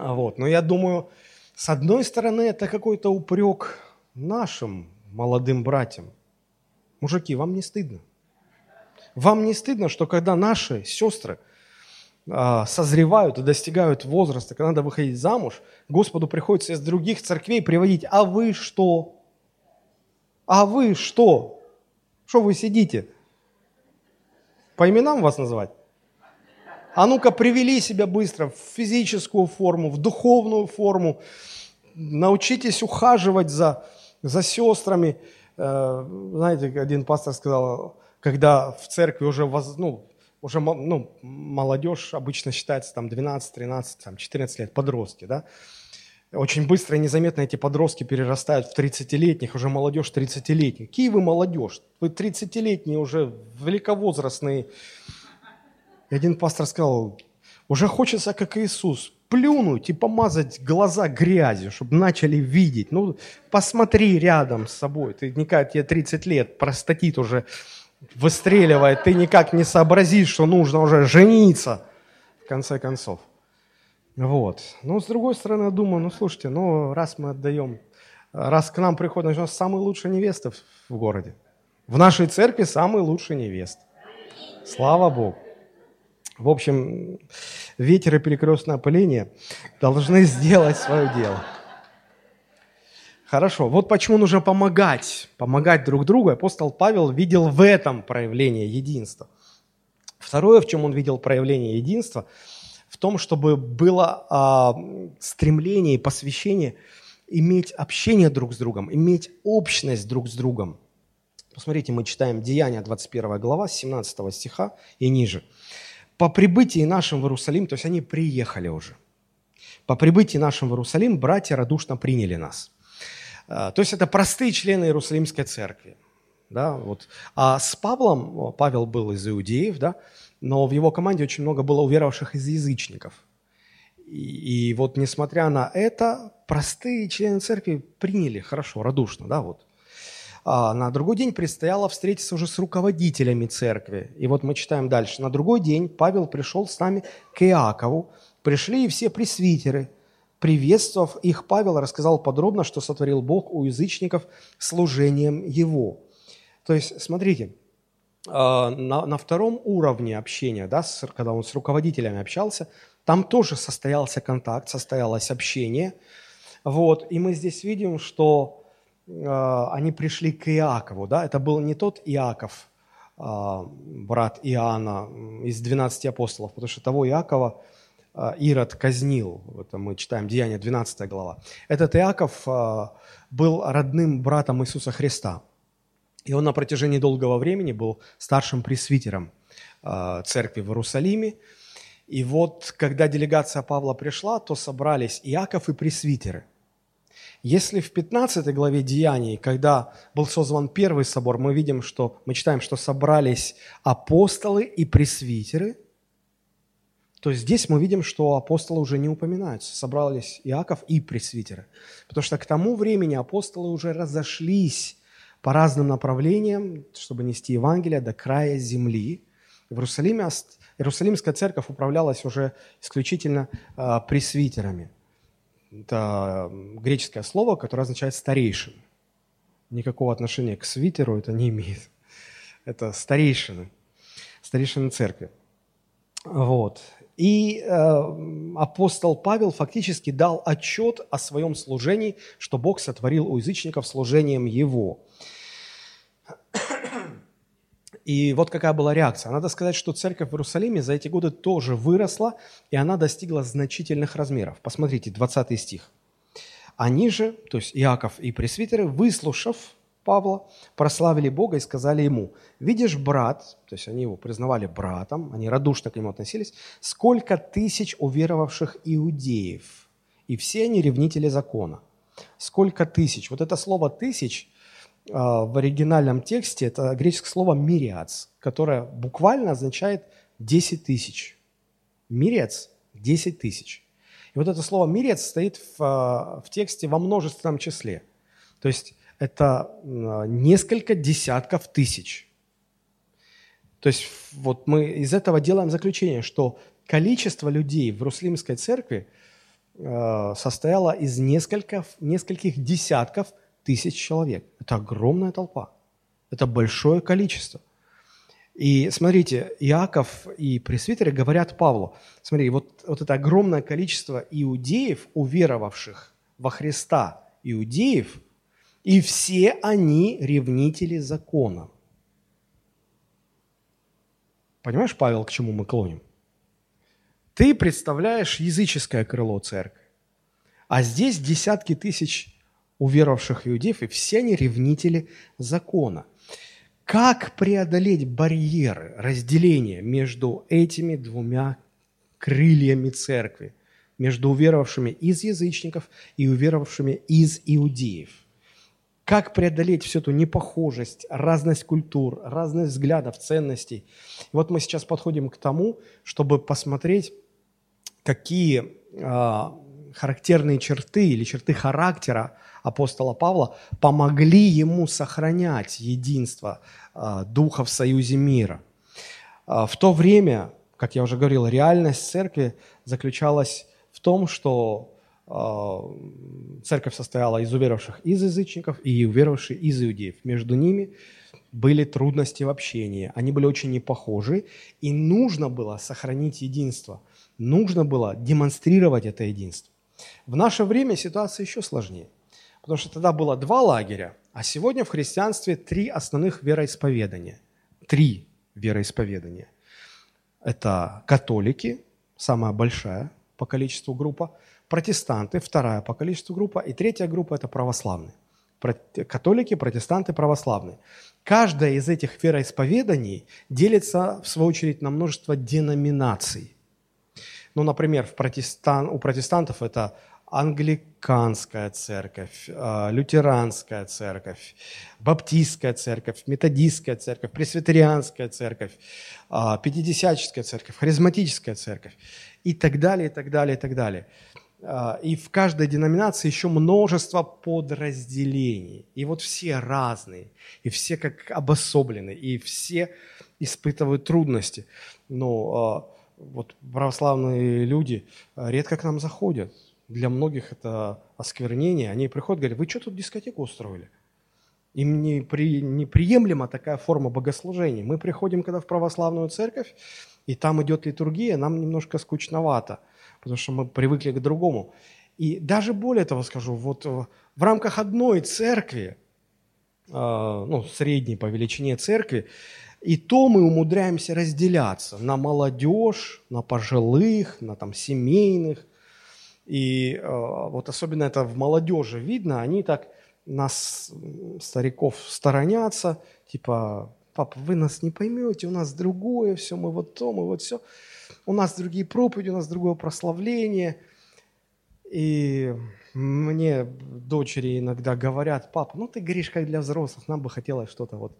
А вот. Но я думаю, с одной стороны, это какой-то упрек нашим молодым братьям. Мужики, вам не стыдно? Вам не стыдно, что когда наши сестры а, созревают и достигают возраста, когда надо выходить замуж, Господу приходится из других церквей приводить, а вы что? А вы что? Что вы сидите? По именам вас называть? А ну-ка, привели себя быстро в физическую форму, в духовную форму. Научитесь ухаживать за, за сестрами. Э, знаете, один пастор сказал, когда в церкви уже, воз, ну, уже ну, молодежь обычно считается там 12, 13, там, 14 лет, подростки, да, очень быстро и незаметно эти подростки перерастают в 30-летних, уже молодежь 30-летних. Какие вы молодежь? Вы 30-летние уже великовозрастные. И один пастор сказал, уже хочется, как Иисус, плюнуть и помазать глаза грязью, чтобы начали видеть. Ну, посмотри рядом с собой. Ты никак, тебе 30 лет, простатит уже выстреливает, ты никак не сообразишь, что нужно уже жениться, в конце концов. Вот. Но с другой стороны, я думаю, ну слушайте, ну раз мы отдаем, раз к нам приходят, значит, самые лучшие невесты в городе. В нашей церкви самые лучшие невесты. Слава Богу. В общем, ветер и перекрестное опыление должны сделать свое дело. Хорошо, вот почему нужно помогать, помогать друг другу. Апостол Павел видел в этом проявление единства. Второе, в чем он видел проявление единства, в том, чтобы было а, стремление и посвящение иметь общение друг с другом, иметь общность друг с другом. Посмотрите, мы читаем Деяния, 21 глава, 17 стиха и ниже. «По прибытии нашим в Иерусалим», то есть они приехали уже, «по прибытии нашим в Иерусалим братья радушно приняли нас». А, то есть это простые члены Иерусалимской церкви. Да, вот. А с Павлом, Павел был из иудеев, да, но в его команде очень много было уверовавших из язычников. И, и вот несмотря на это, простые члены церкви приняли хорошо, радушно, да, вот. А на другой день предстояло встретиться уже с руководителями церкви. И вот мы читаем дальше. На другой день Павел пришел с нами к Иакову. Пришли и все пресвитеры – Приветствовав их, Павел рассказал подробно, что сотворил Бог у язычников служением Его. То есть, смотрите, а, на, на втором уровне общения, да, с, когда он с руководителями общался, там тоже состоялся контакт, состоялось общение. Вот, и мы здесь видим, что они пришли к Иакову. Да? Это был не тот Иаков, э, брат Иоанна из 12 апостолов, потому что того Иакова а, Ирод казнил. Это мы читаем Деяние 12 глава. Этот Иаков а, был родным братом Иисуса Христа. И он на протяжении долгого времени был старшим пресвитером а, церкви в Иерусалиме. И вот, когда делегация Павла пришла, то собрались Иаков и пресвитеры. Если в 15 главе Деяний, когда был созван первый собор, мы видим, что мы читаем, что собрались апостолы и пресвитеры – то здесь мы видим, что апостолы уже не упоминаются. Собрались Иаков и пресвитеры. Потому что к тому времени апостолы уже разошлись по разным направлениям, чтобы нести Евангелие до края земли. В Иерусалиме Иерусалимская церковь управлялась уже исключительно э, пресвитерами. Это греческое слово, которое означает «старейшин». Никакого отношения к свитеру это не имеет. Это старейшины, старейшины церкви. Вот. И э, апостол Павел фактически дал отчет о своем служении, что Бог сотворил у язычников служением его. И вот какая была реакция. Надо сказать, что церковь в Иерусалиме за эти годы тоже выросла, и она достигла значительных размеров. Посмотрите, 20 стих. Они же, то есть Иаков и пресвитеры, выслушав Павла, прославили Бога и сказали ему, видишь, брат, то есть они его признавали братом, они радушно к нему относились, сколько тысяч уверовавших иудеев, и все они ревнители закона. Сколько тысяч? Вот это слово «тысяч» в оригинальном тексте, это греческое слово «мириац», которое буквально означает 10 тысяч. Мирец – 10 тысяч. И вот это слово «мирец» стоит в, в тексте во множественном числе. То есть это несколько десятков тысяч. То есть вот мы из этого делаем заключение, что количество людей в Русалимской церкви состояло из нескольких, нескольких десятков тысяч человек. Это огромная толпа. Это большое количество. И смотрите, Иаков и пресвитеры говорят Павлу, смотри, вот, вот это огромное количество иудеев, уверовавших во Христа, иудеев, и все они ревнители закона. Понимаешь, Павел, к чему мы клоним? Ты представляешь языческое крыло церкви, а здесь десятки тысяч уверовавших иудеев, и все они ревнители закона. Как преодолеть барьеры разделения между этими двумя крыльями церкви, между уверовавшими из язычников и уверовавшими из иудеев – как преодолеть всю эту непохожесть, разность культур, разность взглядов, ценностей. Вот мы сейчас подходим к тому, чтобы посмотреть, какие э, характерные черты или черты характера апостола Павла помогли ему сохранять единство э, духа в союзе мира. Э, в то время, как я уже говорил, реальность церкви заключалась в том, что а, церковь состояла из уверовавших из язычников и уверовавших из иудеев. Между ними были трудности в общении, они были очень непохожи, и нужно было сохранить единство, нужно было демонстрировать это единство. В наше время ситуация еще сложнее, потому что тогда было два лагеря, а сегодня в христианстве три основных вероисповедания. Три вероисповедания. Это католики, самая большая по количеству группа – протестанты, вторая по количеству группа, и третья группа – это православные. Католики, протестанты, православные. Каждая из этих вероисповеданий делится, в свою очередь, на множество деноминаций. Ну, например, в протестан... у протестантов это англиканская церковь, а, лютеранская церковь, баптистская церковь, методистская церковь, пресвитерианская церковь, а, пятидесяческая церковь, харизматическая церковь и так далее, и так далее, и так далее. А, и в каждой деноминации еще множество подразделений. И вот все разные, и все как обособлены, и все испытывают трудности. Но вот православные люди редко к нам заходят. Для многих это осквернение. Они приходят говорят, вы что тут дискотеку устроили? Им не при, неприемлема такая форма богослужения. Мы приходим, когда в православную церковь, и там идет литургия, нам немножко скучновато – потому что мы привыкли к другому. И даже более того скажу, вот в рамках одной церкви, а, ну, средней по величине церкви, и то мы умудряемся разделяться на молодежь, на пожилых, на там семейных. И э, вот особенно это в молодежи видно, они так нас, стариков, сторонятся, типа, папа, вы нас не поймете, у нас другое все, мы вот то, мы вот все у нас другие проповеди, у нас другое прославление. И мне дочери иногда говорят, папа, ну ты говоришь как для взрослых, нам бы хотелось что-то вот.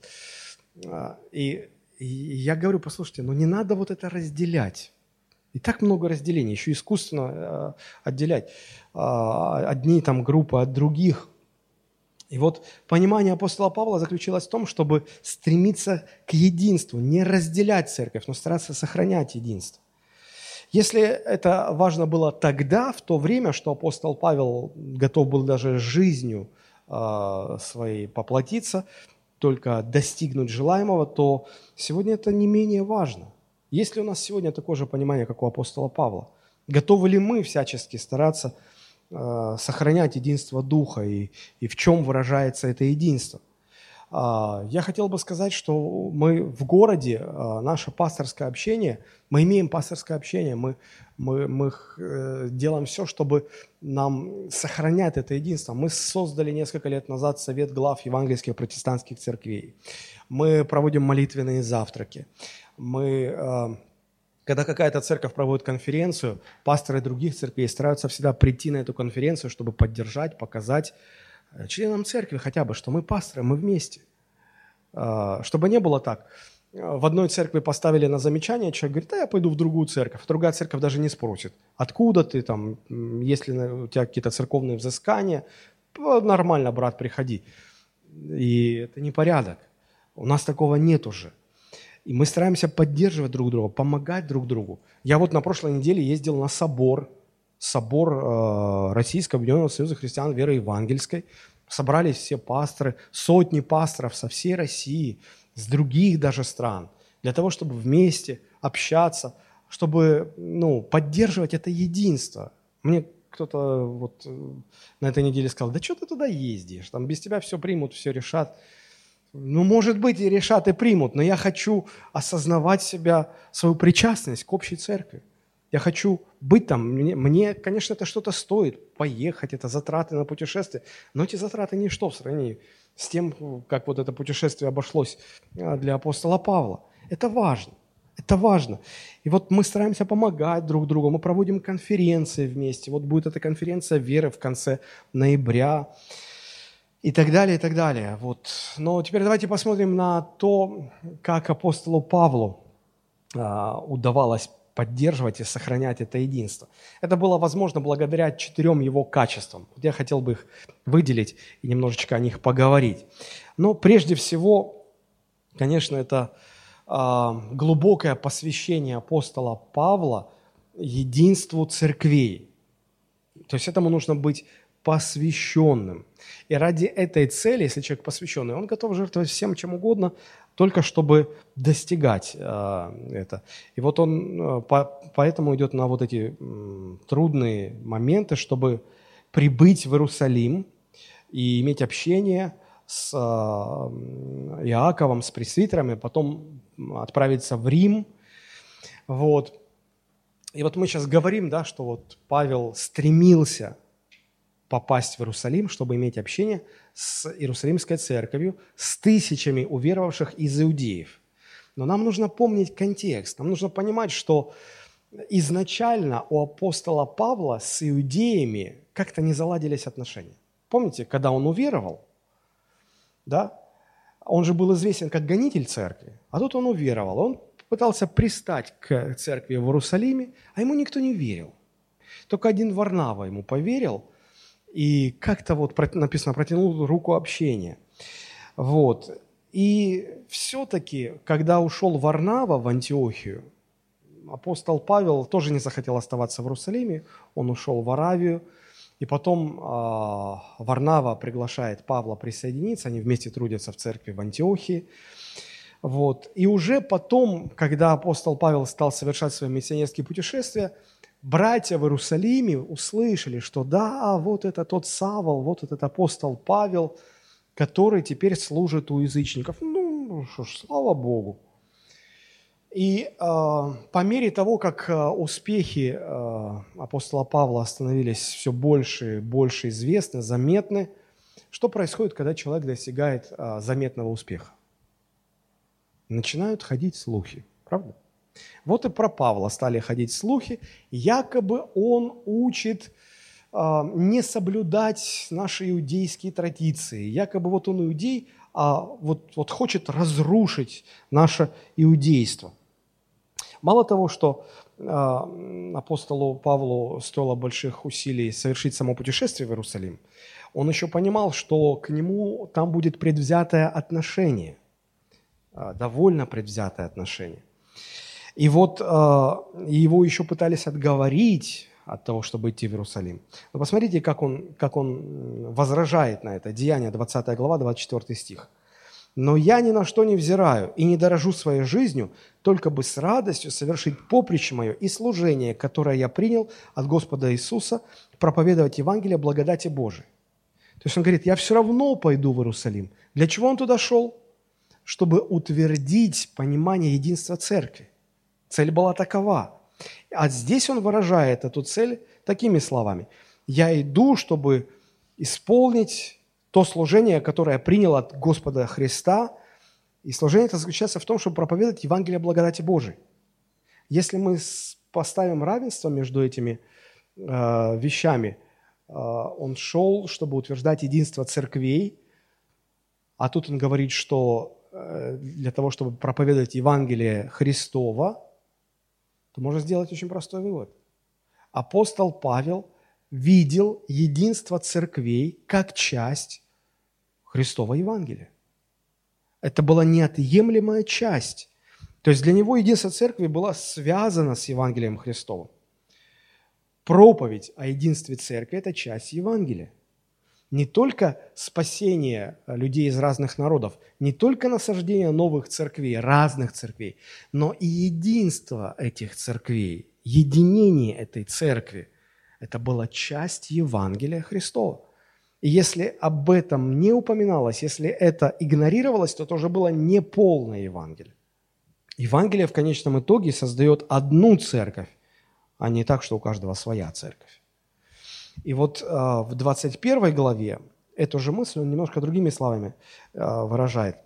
А, и, и я говорю, послушайте, ну не надо вот это разделять. И так много разделений, еще искусственно э, отделять э, одни там группы от других. И вот понимание апостола Павла заключилось в том, чтобы стремиться к единству, не разделять церковь, но стараться сохранять единство. Если это важно было тогда, в то время, что апостол Павел готов был даже жизнью э, своей поплатиться, только достигнуть желаемого, то сегодня это не менее важно. Есть ли у нас сегодня такое же понимание, как у апостола Павла? Готовы ли мы всячески стараться э, сохранять единство Духа и, и в чем выражается это единство? А, я хотел бы сказать, что мы в городе, а, наше пасторское общение, мы имеем пасторское общение, мы, мы, мы э, делаем все, чтобы нам сохранять это единство. Мы создали несколько лет назад Совет глав евангельских протестантских церквей. Мы проводим молитвенные завтраки. Мы а, когда какая-то церковь проводит конференцию, пасторы других церквей стараются всегда прийти на эту конференцию, чтобы поддержать, показать членам церкви хотя бы, что мы пасторы, мы вместе. А, чтобы не было так. в одной церкви поставили на замечание, человек говорит, да, я пойду в другую церковь. Другая церковь даже не спросит, откуда ты, там, есть ли у тебя какие-то церковные взыскания. Нормально, брат, приходи. И это не порядок. У нас такого нет уже. И мы стараемся поддерживать друг друга, помогать друг другу. Я вот на прошлой неделе ездил на собор, собор э, Российского Объединенного Союза Христиан Веры Евангельской. Собрались все пасторы, сотни пасторов со всей России, с других даже стран, для того, чтобы вместе общаться, чтобы ну, поддерживать это единство. Мне кто-то вот э, на этой неделе сказал, да что ты туда ездишь, там без тебя все примут, все решат. Ну, может быть, и решат, и примут, но я хочу осознавать себя, свою причастность к общей церкви. Я хочу быть там. Мне, мне конечно, это что-то стоит. Поехать, это затраты на путешествие. Но эти затраты ничто в сравнении с тем, как вот это путешествие обошлось а, для апостола Павла. Это важно. Это важно. И вот мы стараемся помогать друг другу. Мы проводим конференции вместе. Вот будет эта конференция веры в конце ноября и так далее, и так далее. Вот. Но теперь давайте посмотрим на то, как апостолу Павлу а, удавалось поддерживать и сохранять это единство. Это было возможно благодаря четырем его качествам. Вот я хотел бы их выделить и немножечко о них поговорить. Но прежде всего, конечно, это э, глубокое посвящение апостола Павла единству церквей. То есть этому нужно быть посвященным. И ради этой цели, если человек посвященный, он готов жертвовать всем, чем угодно, только чтобы достигать э, это. И вот он э, по, поэтому идет на вот эти трудные моменты, чтобы прибыть в Иерусалим и иметь общение с э, Иаковом, с пресвитерами, потом отправиться в Рим. Вот. И вот мы сейчас говорим, да, что вот Павел стремился попасть в Иерусалим, чтобы иметь общение с Иерусалимской церковью, с тысячами уверовавших из иудеев. Но нам нужно помнить контекст, нам нужно понимать, что изначально у апостола Павла с иудеями как-то не заладились отношения. Помните, когда он уверовал, да, он же был известен как гонитель церкви, а тут он уверовал, он пытался пристать к церкви в Иерусалиме, а ему никто не верил. Только один Варнава ему поверил – и как-то вот написано, протянул руку общения. Вот. И все-таки, когда ушел Варнава в Антиохию, апостол Павел тоже не захотел оставаться в Иерусалиме, он ушел в Аравию, и потом э, Варнава приглашает Павла присоединиться, они вместе трудятся в церкви в Антиохии. Вот. И уже потом, когда апостол Павел стал совершать свои миссионерские путешествия, братья в Иерусалиме услышали, что да, вот это тот Савол, вот этот апостол Павел, который теперь служит у язычников. Ну, что ж, слава Богу. И э, по мере того, как э, успехи э, апостола Павла становились все больше и больше известны, заметны, что происходит, когда человек достигает э, заметного успеха? Начинают ходить слухи, правда? Вот и про Павла стали ходить слухи, якобы он учит э, не соблюдать наши иудейские традиции. Якобы вот он иудей, а вот, вот хочет разрушить наше иудейство. Мало того, что э, апостолу Павлу стоило больших усилий совершить само путешествие в Иерусалим, он еще понимал, что к нему там будет предвзятое отношение, э, довольно предвзятое отношение. И вот э, его еще пытались отговорить от того, чтобы идти в Иерусалим. Но посмотрите, как он, как он возражает на это. Деяние, 20 глава, 24 стих. «Но я ни на что не взираю и не дорожу своей жизнью, только бы с радостью совершить поприще мое и служение, которое я принял от Господа Иисуса, проповедовать Евангелие благодати Божией». То есть он говорит, я все равно пойду в Иерусалим. Для чего он туда шел? Чтобы утвердить понимание единства церкви. Цель была такова. А здесь он выражает эту цель такими словами. «Я иду, чтобы исполнить то служение, которое я принял от Господа Христа, и служение это заключается в том, чтобы проповедовать Евангелие благодати Божией. Если мы поставим равенство между этими э, вещами, э, он шел, чтобы утверждать единство церквей, а тут он говорит, что э, для того, чтобы проповедовать Евангелие Христова, то можно сделать очень простой вывод. Апостол Павел видел единство церквей как часть Христова Евангелия. Это была неотъемлемая часть. То есть для него единство церкви была связана с Евангелием Христовым. Проповедь о единстве церкви – это часть Евангелия. Не только спасение людей из разных народов, не только насаждение новых церквей, разных церквей, но и единство этих церквей, единение этой церкви – это была часть Евангелия Христова. И если об этом не упоминалось, если это игнорировалось, то это уже было неполное Евангелие. Евангелие в конечном итоге создает одну церковь, а не так, что у каждого своя церковь. И вот э, в 21 главе эту же мысль он немножко другими словами э, выражает.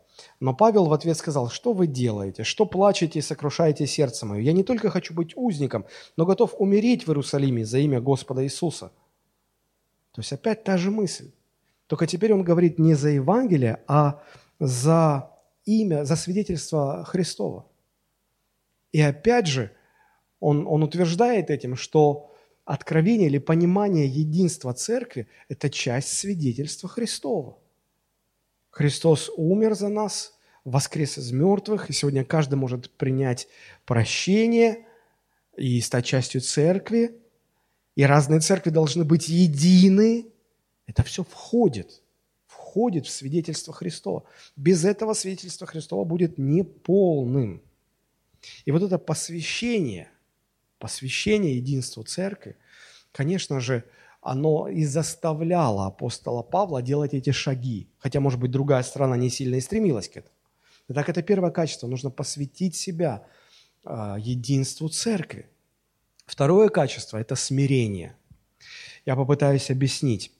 Но Павел в ответ сказал, что вы делаете, что плачете и сокрушаете сердце мое? Я не только хочу быть узником, но готов умереть в Иерусалиме за имя Господа Иисуса. То есть опять та же мысль. Только теперь он говорит не за Евангелие, а за имя, за свидетельство Христова. И опять же, он, он утверждает этим, что откровение или понимание единства церкви – это часть свидетельства Христова. Христос умер за нас, воскрес из мертвых, и сегодня каждый может принять прощение и стать частью церкви, и разные церкви должны быть едины. Это все входит, входит в свидетельство Христова. Без этого свидетельства Христова будет неполным. И вот это посвящение, посвящение единству церкви, конечно же, оно и заставляло апостола Павла делать эти шаги. Хотя, может быть, другая страна не сильно и стремилась к этому. Итак, это первое качество. Нужно посвятить себя а, единству церкви. Второе качество – это смирение. Я попытаюсь объяснить.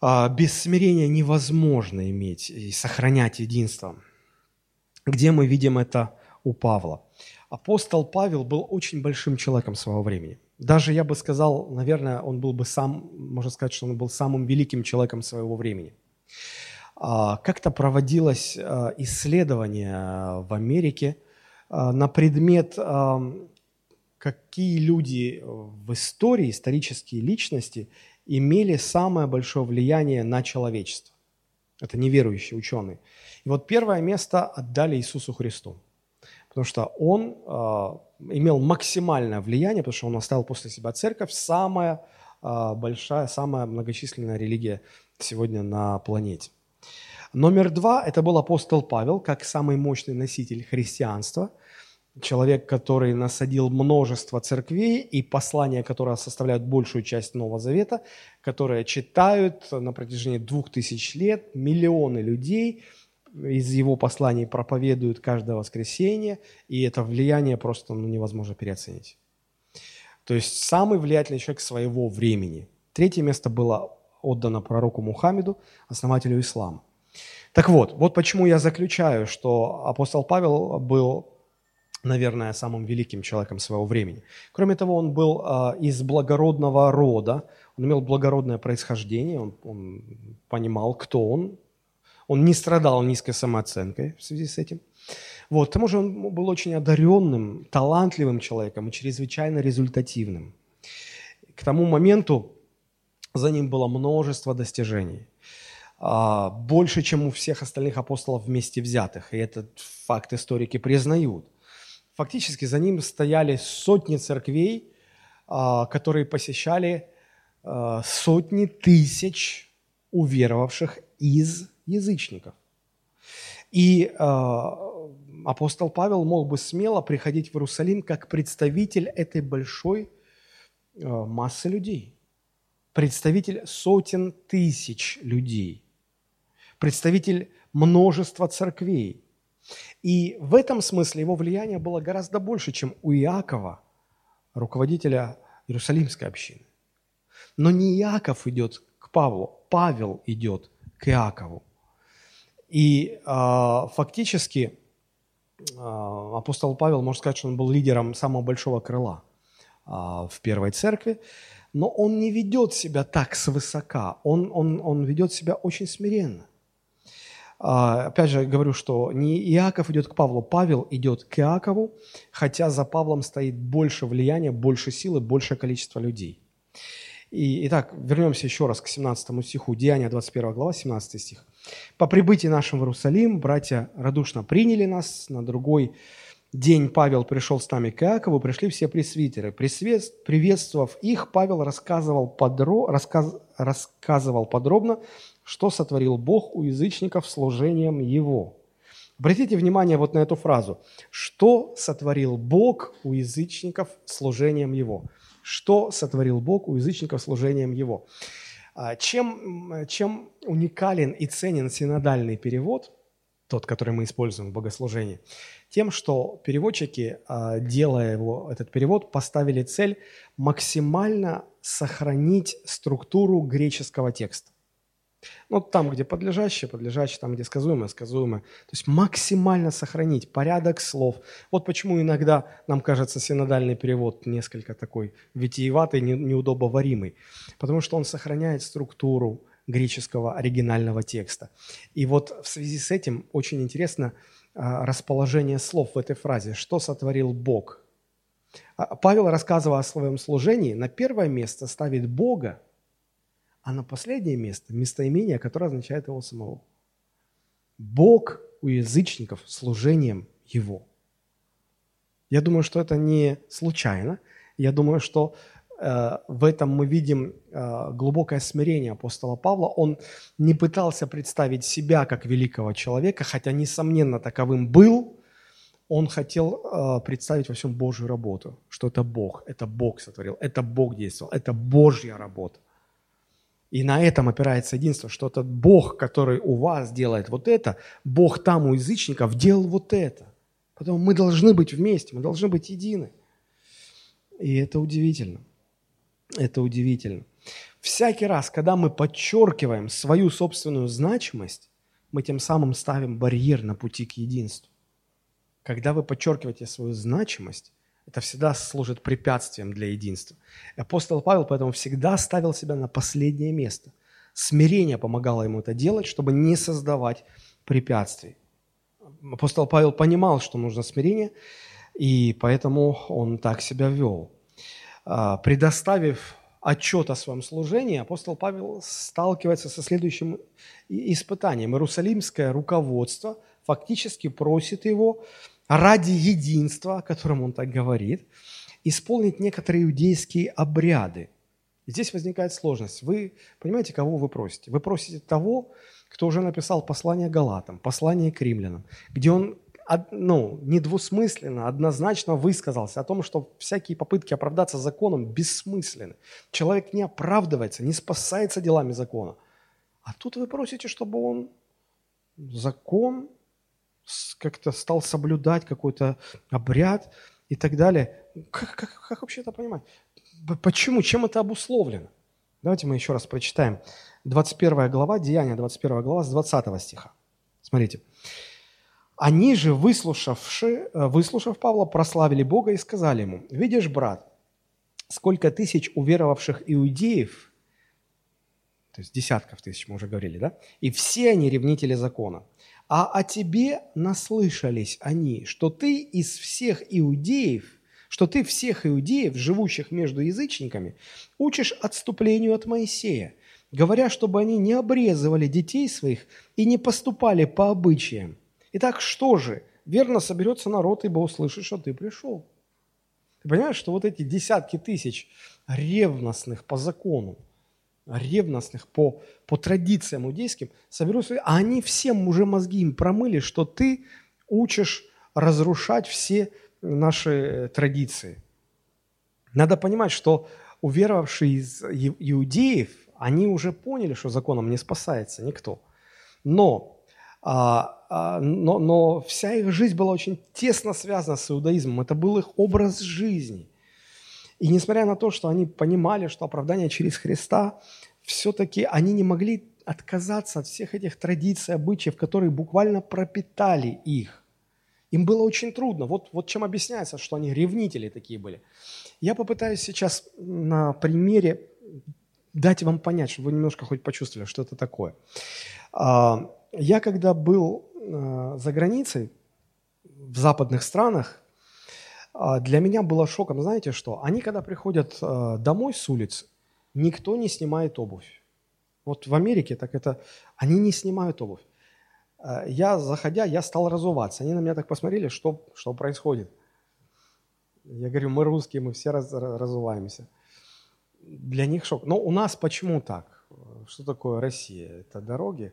А, без смирения невозможно иметь и сохранять единство. Где мы видим это у Павла. Апостол Павел был очень большим человеком своего времени. Даже, я бы сказал, наверное, он был бы сам, можно сказать, что он был самым великим человеком своего времени. А, как-то проводилось а, исследование в Америке а, на предмет, какие люди в истории, исторические личности, имели самое большое влияние на человечество. Это неверующие ученые. И вот первое место отдали Иисусу Христу потому что он э, имел максимальное влияние, потому что он оставил после себя церковь, самая э, большая, самая многочисленная религия сегодня на планете. Номер два – это был апостол Павел, как самый мощный носитель христианства, человек, который насадил множество церквей и послания, которые составляют большую часть Нового Завета, которые читают на протяжении двух тысяч лет миллионы людей – из его посланий проповедуют каждое воскресенье, и это влияние просто ну, невозможно переоценить. То есть самый влиятельный человек своего времени. Третье место было отдано пророку Мухаммеду, основателю ислама. Так вот, вот почему я заключаю, что апостол Павел был, наверное, самым великим человеком своего времени. Кроме того, он был э, из благородного рода, он имел благородное происхождение, он, он понимал, кто он, он не страдал низкой самооценкой в связи с этим. Вот. К тому же он был очень одаренным, талантливым человеком и чрезвычайно результативным. К тому моменту за ним было множество достижений. А, больше, чем у всех остальных апостолов вместе взятых. И этот факт историки признают. Фактически за ним стояли сотни церквей, а, которые посещали а, сотни тысяч уверовавших из язычников. И э, апостол Павел мог бы смело приходить в Иерусалим как представитель этой большой э, массы людей, представитель сотен тысяч людей, представитель множества церквей. И в этом смысле его влияние было гораздо больше, чем у Иакова, руководителя Иерусалимской общины. Но не Иаков идет к Павлу, Павел идет к Иакову. И э, фактически э, апостол Павел, можно сказать, что он был лидером самого большого крыла э, в первой церкви, но он не ведет себя так свысока, он, он, он ведет себя очень смиренно. Опять же, говорю, что не Иаков идет к Павлу, Павел идет к Иакову, хотя за Павлом стоит больше влияния, больше силы, большее количество людей. И, итак, вернемся еще раз к 17 стиху, Деяния 21 глава, 17 стих. «По прибытии нашим в Иерусалим братья радушно приняли нас, на другой день Павел пришел с нами к Иакову, пришли все пресвитеры. Приветствовав их, Павел рассказывал, подро... рассказ... рассказывал подробно, что сотворил Бог у язычников служением Его. Обратите внимание вот на эту фразу. Что сотворил Бог у язычников служением Его? что сотворил Бог у язычников служением Его. А, чем, чем уникален и ценен синодальный перевод, тот, который мы используем в богослужении, тем, что переводчики, а, делая его, этот перевод, поставили цель максимально сохранить структуру греческого текста. Ну, там, где подлежащее, подлежащее, там, где сказуемое, сказуемое. То есть максимально сохранить порядок слов. Вот почему иногда нам кажется синодальный перевод несколько такой витиеватый, неудобоваримый. Потому что он сохраняет структуру греческого оригинального текста. И вот в связи с этим очень интересно а, расположение слов в этой фразе. Что сотворил Бог? А, Павел, рассказывая о своем служении, на первое место ставит Бога, а на последнее место – местоимение, которое означает его самого. Бог у язычников служением Его. Я думаю, что это не случайно. Я думаю, что э, в этом мы видим э, глубокое смирение апостола Павла. Он не пытался представить себя как великого человека, хотя, несомненно, таковым был. Он хотел э, представить во всем Божью работу, что это Бог, это Бог сотворил, это Бог действовал, это Божья работа. И на этом опирается единство, что этот Бог, который у вас делает вот это, Бог там у язычников делал вот это. Поэтому мы должны быть вместе, мы должны быть едины. И это удивительно. Это удивительно. Всякий раз, когда мы подчеркиваем свою собственную значимость, мы тем самым ставим барьер на пути к единству. Когда вы подчеркиваете свою значимость, это всегда служит препятствием для единства. Апостол Павел поэтому всегда ставил себя на последнее место. Смирение помогало ему это делать, чтобы не создавать препятствий. Апостол Павел понимал, что нужно смирение, и поэтому он так себя вел. А, предоставив отчет о своем служении, апостол Павел сталкивается со следующим испытанием. Иерусалимское руководство фактически просит его ради единства, о котором он так говорит, исполнить некоторые иудейские обряды. И здесь возникает сложность. Вы понимаете, кого вы просите? Вы просите того, кто уже написал послание Галатам, послание к римлянам, где он ну, недвусмысленно, однозначно высказался о том, что всякие попытки оправдаться законом бессмысленны. Человек не оправдывается, не спасается делами закона. А тут вы просите, чтобы он закон как-то стал соблюдать какой-то обряд и так далее. Как, как, как вообще это понимать? Почему? Чем это обусловлено? Давайте мы еще раз прочитаем. 21 глава, Деяния, 21 глава, с 20 стиха. Смотрите. Они же, выслушавши, э, выслушав Павла, прославили Бога и сказали ему, «Видишь, брат, сколько тысяч уверовавших иудеев, то есть десятков тысяч, мы уже говорили, да, и все они ревнители закона а о тебе наслышались они, что ты из всех иудеев, что ты всех иудеев, живущих между язычниками, учишь отступлению от Моисея, говоря, чтобы они не обрезывали детей своих и не поступали по обычаям. Итак, что же? Верно соберется народ, ибо услышит, что ты пришел. Ты понимаешь, что вот эти десятки тысяч ревностных по закону, ревностных по, по традициям иудейским, соберутся, а они всем уже мозги им промыли, что ты учишь разрушать все наши э, традиции. Надо понимать, что уверовавшие из иудеев, они уже поняли, что законом не спасается никто. Но, а, а, но, но вся их жизнь была очень тесно связана с иудаизмом. Это был их образ жизни – и несмотря на то, что они понимали, что оправдание через Христа, все-таки они не могли отказаться от всех этих традиций, обычаев, которые буквально пропитали их. Им было очень трудно. Вот, вот чем объясняется, что они ревнители такие были. Я попытаюсь сейчас на примере дать вам понять, чтобы вы немножко хоть почувствовали, что это такое. А, я когда был э, за границей, в западных странах, для меня было шоком, знаете что? Они, когда приходят э, домой с улицы, никто не снимает обувь. Вот в Америке так это, они не снимают обувь. Э, я, заходя, я стал разуваться. Они на меня так посмотрели, что, что происходит. Я говорю, мы русские, мы все раз, разуваемся. Для них шок. Но у нас почему так? Что такое Россия? Это дороги,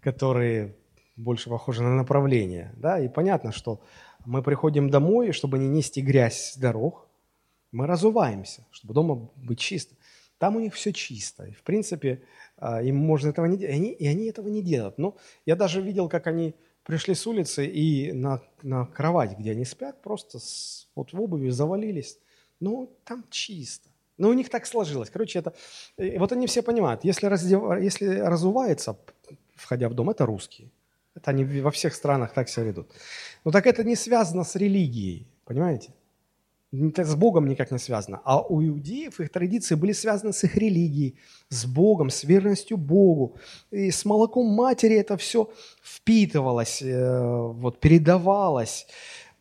которые больше похожи на направление. Да? И понятно, что мы приходим домой, чтобы не нести грязь с дорог, мы разуваемся, чтобы дома быть чисто. Там у них все чисто. И, в принципе, а, им можно этого не делать. И они, и они этого не делают. Но я даже видел, как они пришли с улицы и на, на кровать, где они спят, просто с, вот в обуви завалились. Ну, там чисто. Но у них так сложилось. Короче, это... И вот они все понимают, если, раздев... если разувается, входя в дом, это русские. Это они во всех странах так себя ведут. Но так это не связано с религией, понимаете? С Богом никак не связано. А у иудеев их традиции были связаны с их религией, с Богом, с верностью Богу. И с молоком матери это все впитывалось, э, вот, передавалось.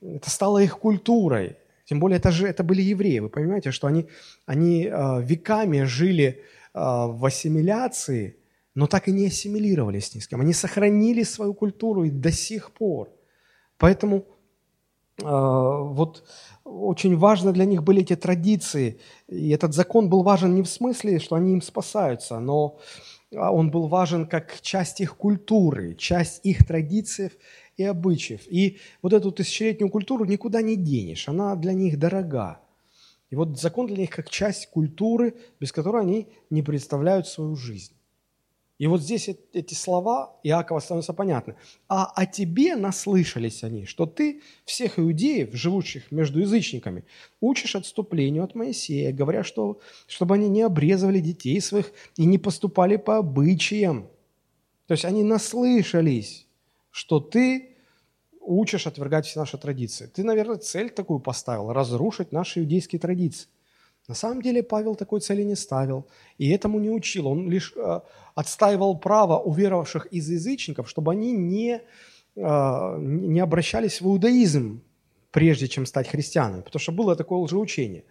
Это стало их культурой. Тем более это же это были евреи. Вы понимаете, что они, они э, веками жили э, в ассимиляции, но так и не ассимилировались ни с кем. Они сохранили свою культуру и до сих пор. Поэтому вот очень важно для них были эти традиции. И этот закон был важен не в смысле, что они им спасаются, но а, он был важен как часть их культуры, часть их традиций и обычаев. И вот эту тысячелетнюю культуру никуда не денешь, она для них дорога. И вот закон для них как часть культуры, без которой они не представляют свою жизнь. И вот здесь эти слова Иакова становятся понятны. А о тебе наслышались они, что ты всех иудеев, живущих между язычниками, учишь отступлению от Моисея, говоря, что, чтобы они не обрезывали детей своих и не поступали по обычаям. То есть они наслышались, что ты учишь отвергать все наши традиции. Ты, наверное, цель такую поставил – разрушить наши иудейские традиции. На самом деле Павел такой цели не ставил и этому не учил. Он лишь э, отстаивал право уверовавших из язычников, чтобы они не, э, не обращались в иудаизм, прежде чем стать христианами. Потому что было такое лжеучение.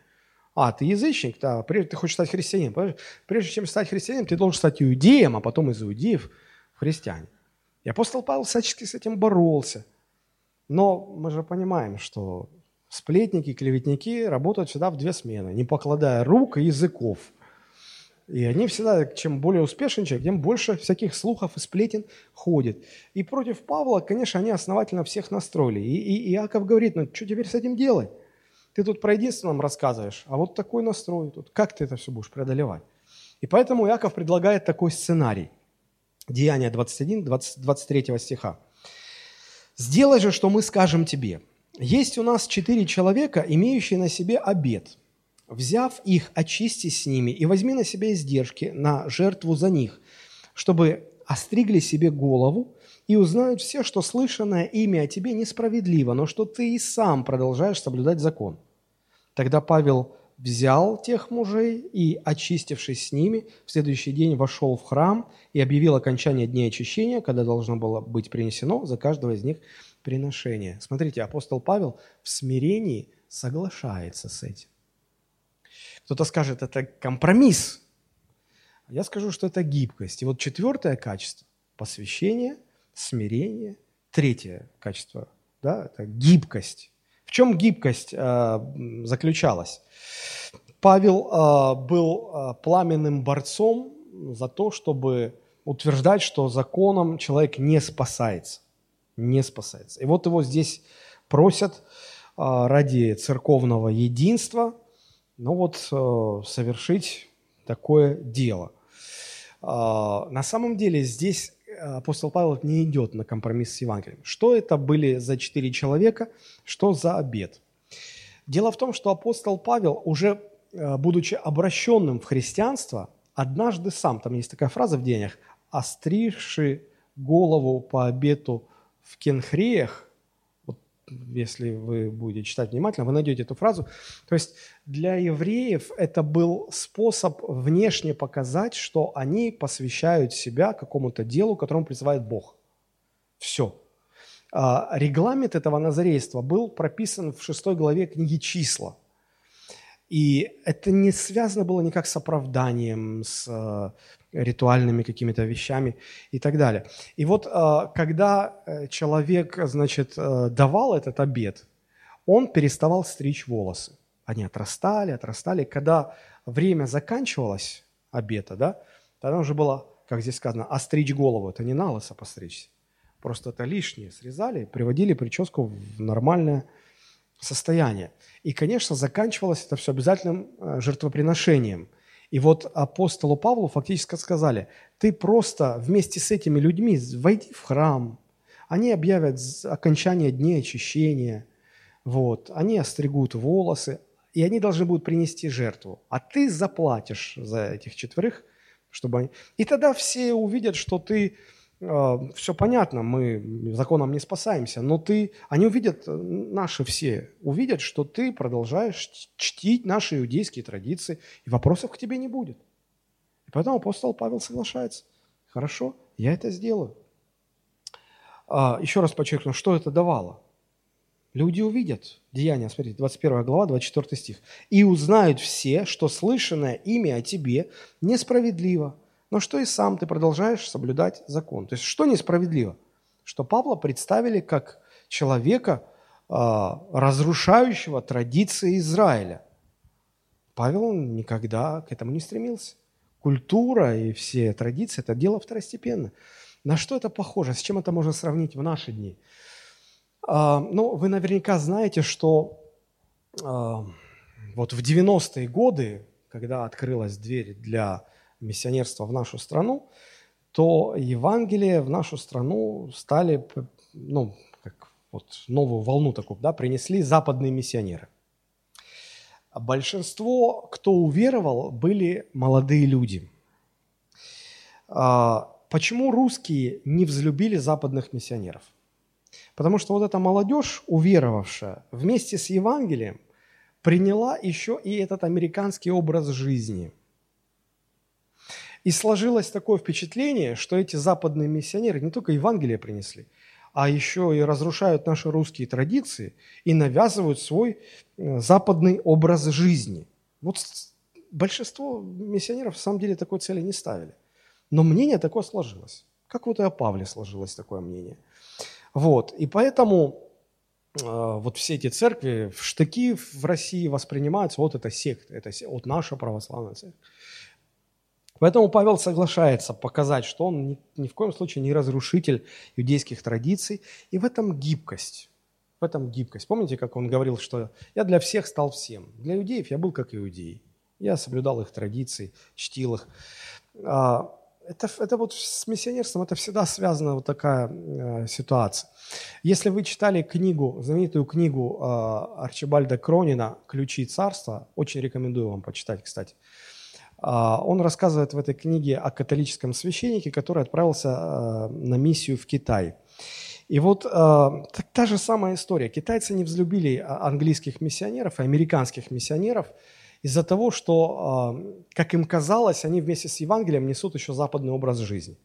А, ты язычник, да, прежде ты хочешь стать христианином. Прежде чем стать христианином, ты должен стать иудеем, а потом из иудеев христиане. И апостол Павел всячески с этим боролся. Но мы же понимаем, что Сплетники, клеветники работают всегда в две смены, не покладая рук и языков. И они всегда, чем более успешен человек, тем больше всяких слухов и сплетен ходит. И против Павла, конечно, они основательно всех настроили. И, и Иаков говорит, ну что теперь с этим делать? Ты тут про единственном рассказываешь, а вот такой настрой тут. Как ты это все будешь преодолевать? И поэтому Иаков предлагает такой сценарий. Деяние 21, 20, 23 стиха. «Сделай же, что мы скажем тебе, есть у нас четыре человека, имеющие на себе обед. Взяв их, очистись с ними и возьми на себя издержки на жертву за них, чтобы остригли себе голову и узнают все, что слышанное имя о тебе несправедливо, но что ты и сам продолжаешь соблюдать закон. Тогда Павел взял тех мужей и, очистившись с ними, в следующий день вошел в храм и объявил окончание дней очищения, когда должно было быть принесено за каждого из них приношение. Смотрите, апостол Павел в смирении соглашается с этим. Кто-то скажет, это компромисс. Я скажу, что это гибкость. И вот четвертое качество – посвящение, смирение. Третье качество да, – это гибкость. В чем гибкость э, заключалась? Павел э, был э, пламенным борцом за то, чтобы утверждать, что законом человек не спасается не спасается. И вот его здесь просят а, ради церковного единства, ну вот а, совершить такое дело. А, на самом деле здесь апостол Павел не идет на компромисс с Евангелием. Что это были за четыре человека, что за обед? Дело в том, что апостол Павел, уже будучи обращенным в христианство, однажды сам, там есть такая фраза в Деяниях, «остригши голову по обету в Кенхреях, вот если вы будете читать внимательно, вы найдете эту фразу. То есть для евреев это был способ внешне показать, что они посвящают себя какому-то делу, которому призывает Бог. Все. А, регламент этого назарейства был прописан в шестой главе книги «Числа». И это не связано было никак с оправданием, с э, ритуальными какими-то вещами и так далее. И вот э, когда э, человек, значит, давал этот обед, он переставал стричь волосы. Они отрастали, отрастали. Когда время заканчивалось обеда, да, тогда уже было, как здесь сказано, остричь голову. Это не на лысо постричься. Просто это лишнее срезали, приводили прическу в нормальное состояние. И, конечно, заканчивалось это все обязательным э, жертвоприношением. И вот апостолу Павлу фактически сказали, ты просто вместе с этими людьми войди в храм, они объявят окончание дней очищения, вот, они остригут волосы, и они должны будут принести жертву. А ты заплатишь за этих четверых, чтобы они... И тогда все увидят, что ты все понятно, мы законом не спасаемся, но ты, они увидят, э, наши все увидят, что ты продолжаешь чтить наши иудейские традиции, и вопросов к тебе не будет. И поэтому апостол Павел соглашается. Хорошо, я это сделаю. А, еще раз подчеркну, что это давало. Люди увидят Деяния, смотрите, 21 глава, 24 стих. «И узнают все, что слышанное имя о тебе несправедливо, но что и сам ты продолжаешь соблюдать закон. То есть что несправедливо? Что Павла представили как человека, а, разрушающего традиции Израиля. Павел никогда к этому не стремился. Культура и все традиции – это дело второстепенно. На что это похоже? С чем это можно сравнить в наши дни? А, ну, вы наверняка знаете, что а, вот в 90-е годы, когда открылась дверь для миссионерства в нашу страну, то Евангелие в нашу страну стали, ну, как вот новую волну такую, да, принесли западные миссионеры. Большинство, кто уверовал, были молодые люди. А, почему русские не взлюбили западных миссионеров? Потому что вот эта молодежь, уверовавшая, вместе с Евангелием приняла еще и этот американский образ жизни – и сложилось такое впечатление, что эти западные миссионеры не только Евангелие принесли, а еще и разрушают наши русские традиции и навязывают свой э, западный образ жизни. Вот большинство миссионеров в самом деле такой цели не ставили. Но мнение такое сложилось. Как вот и о Павле сложилось такое мнение. Вот. И поэтому э, вот все эти церкви в штыки в России воспринимаются, вот это секта, это вот наша православная церковь. Поэтому Павел соглашается показать, что он ни, ни в коем случае не разрушитель иудейских традиций, и в этом гибкость. В этом гибкость. Помните, как он говорил, что я для всех стал всем. Для иудеев я был как иудеи. Я соблюдал их традиции, чтил их. А, это, это вот с миссионерством это всегда связана вот такая э, ситуация. Если вы читали книгу, знаменитую книгу э, Арчибальда Кронина «Ключи царства», очень рекомендую вам почитать, кстати. А, он рассказывает в этой книге о католическом священнике, который отправился а, на миссию в Китай. И вот а, та же самая история. Китайцы не взлюбили английских миссионеров и американских миссионеров из-за того, что, как им казалось, они вместе с Евангелием несут еще западный образ жизни.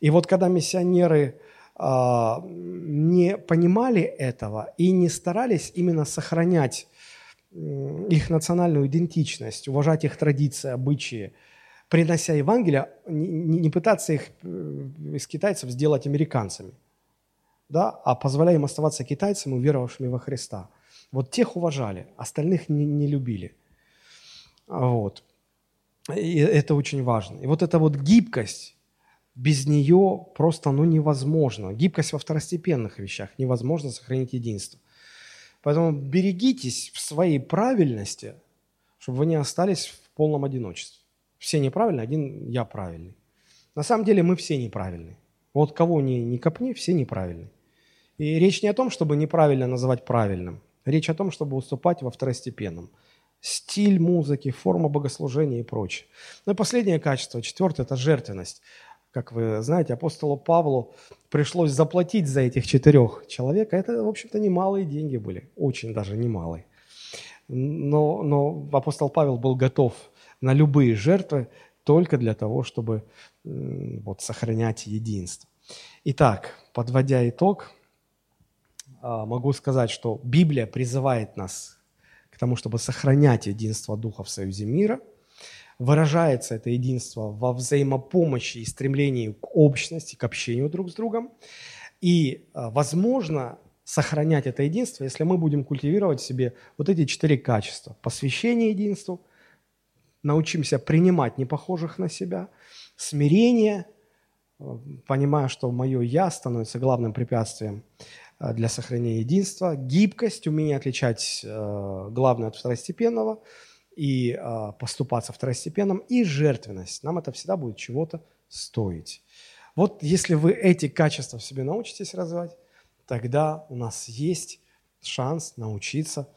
И вот когда миссионеры не понимали этого и не старались именно сохранять их национальную идентичность, уважать их традиции, обычаи, принося Евангелие, не, не пытаться их э, из китайцев сделать американцами, да, а позволяя им оставаться китайцами, уверовавшими во Христа. Вот тех уважали, остальных не, не любили. Вот. И это очень важно. И вот эта вот гибкость, без нее просто ну, невозможно. Гибкость во второстепенных вещах. Невозможно сохранить единство. Поэтому берегитесь в своей правильности, чтобы вы не остались в полном одиночестве. Все неправильные, один я правильный. На самом деле мы все неправильные. Вот кого ни, ни копни, все неправильные. И речь не о том, чтобы неправильно называть правильным. Речь о том, чтобы уступать во второстепенном. Стиль музыки, форма богослужения и прочее. Ну и последнее качество, четвертое, это жертвенность. Как вы знаете, апостолу Павлу пришлось заплатить за этих четырех человек. Это, в общем-то, немалые деньги были, очень даже немалые. Но, но апостол Павел был готов на любые жертвы только для того, чтобы вот, сохранять единство. Итак, подводя итог, а, могу сказать, что Библия призывает нас к тому, чтобы сохранять единство Духа в союзе мира. Выражается это единство во взаимопомощи и стремлении к общности, к общению друг с другом. И а, возможно сохранять это единство, если мы будем культивировать в себе вот эти четыре качества. Посвящение единству, научимся принимать непохожих на себя, смирение, э, понимая, что мое «я» становится главным препятствием Э, для сохранения единства, гибкость, умение отличать э, главное от второстепенного и э, поступаться второстепенным, и жертвенность. Нам это всегда будет чего-то стоить. Вот если вы эти качества в себе научитесь развивать, тогда у нас есть шанс научиться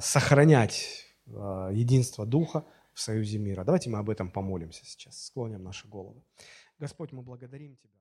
сохранять единство Духа в союзе мира. Давайте мы об этом помолимся сейчас, склоним наши головы. Господь, мы благодарим Тебя.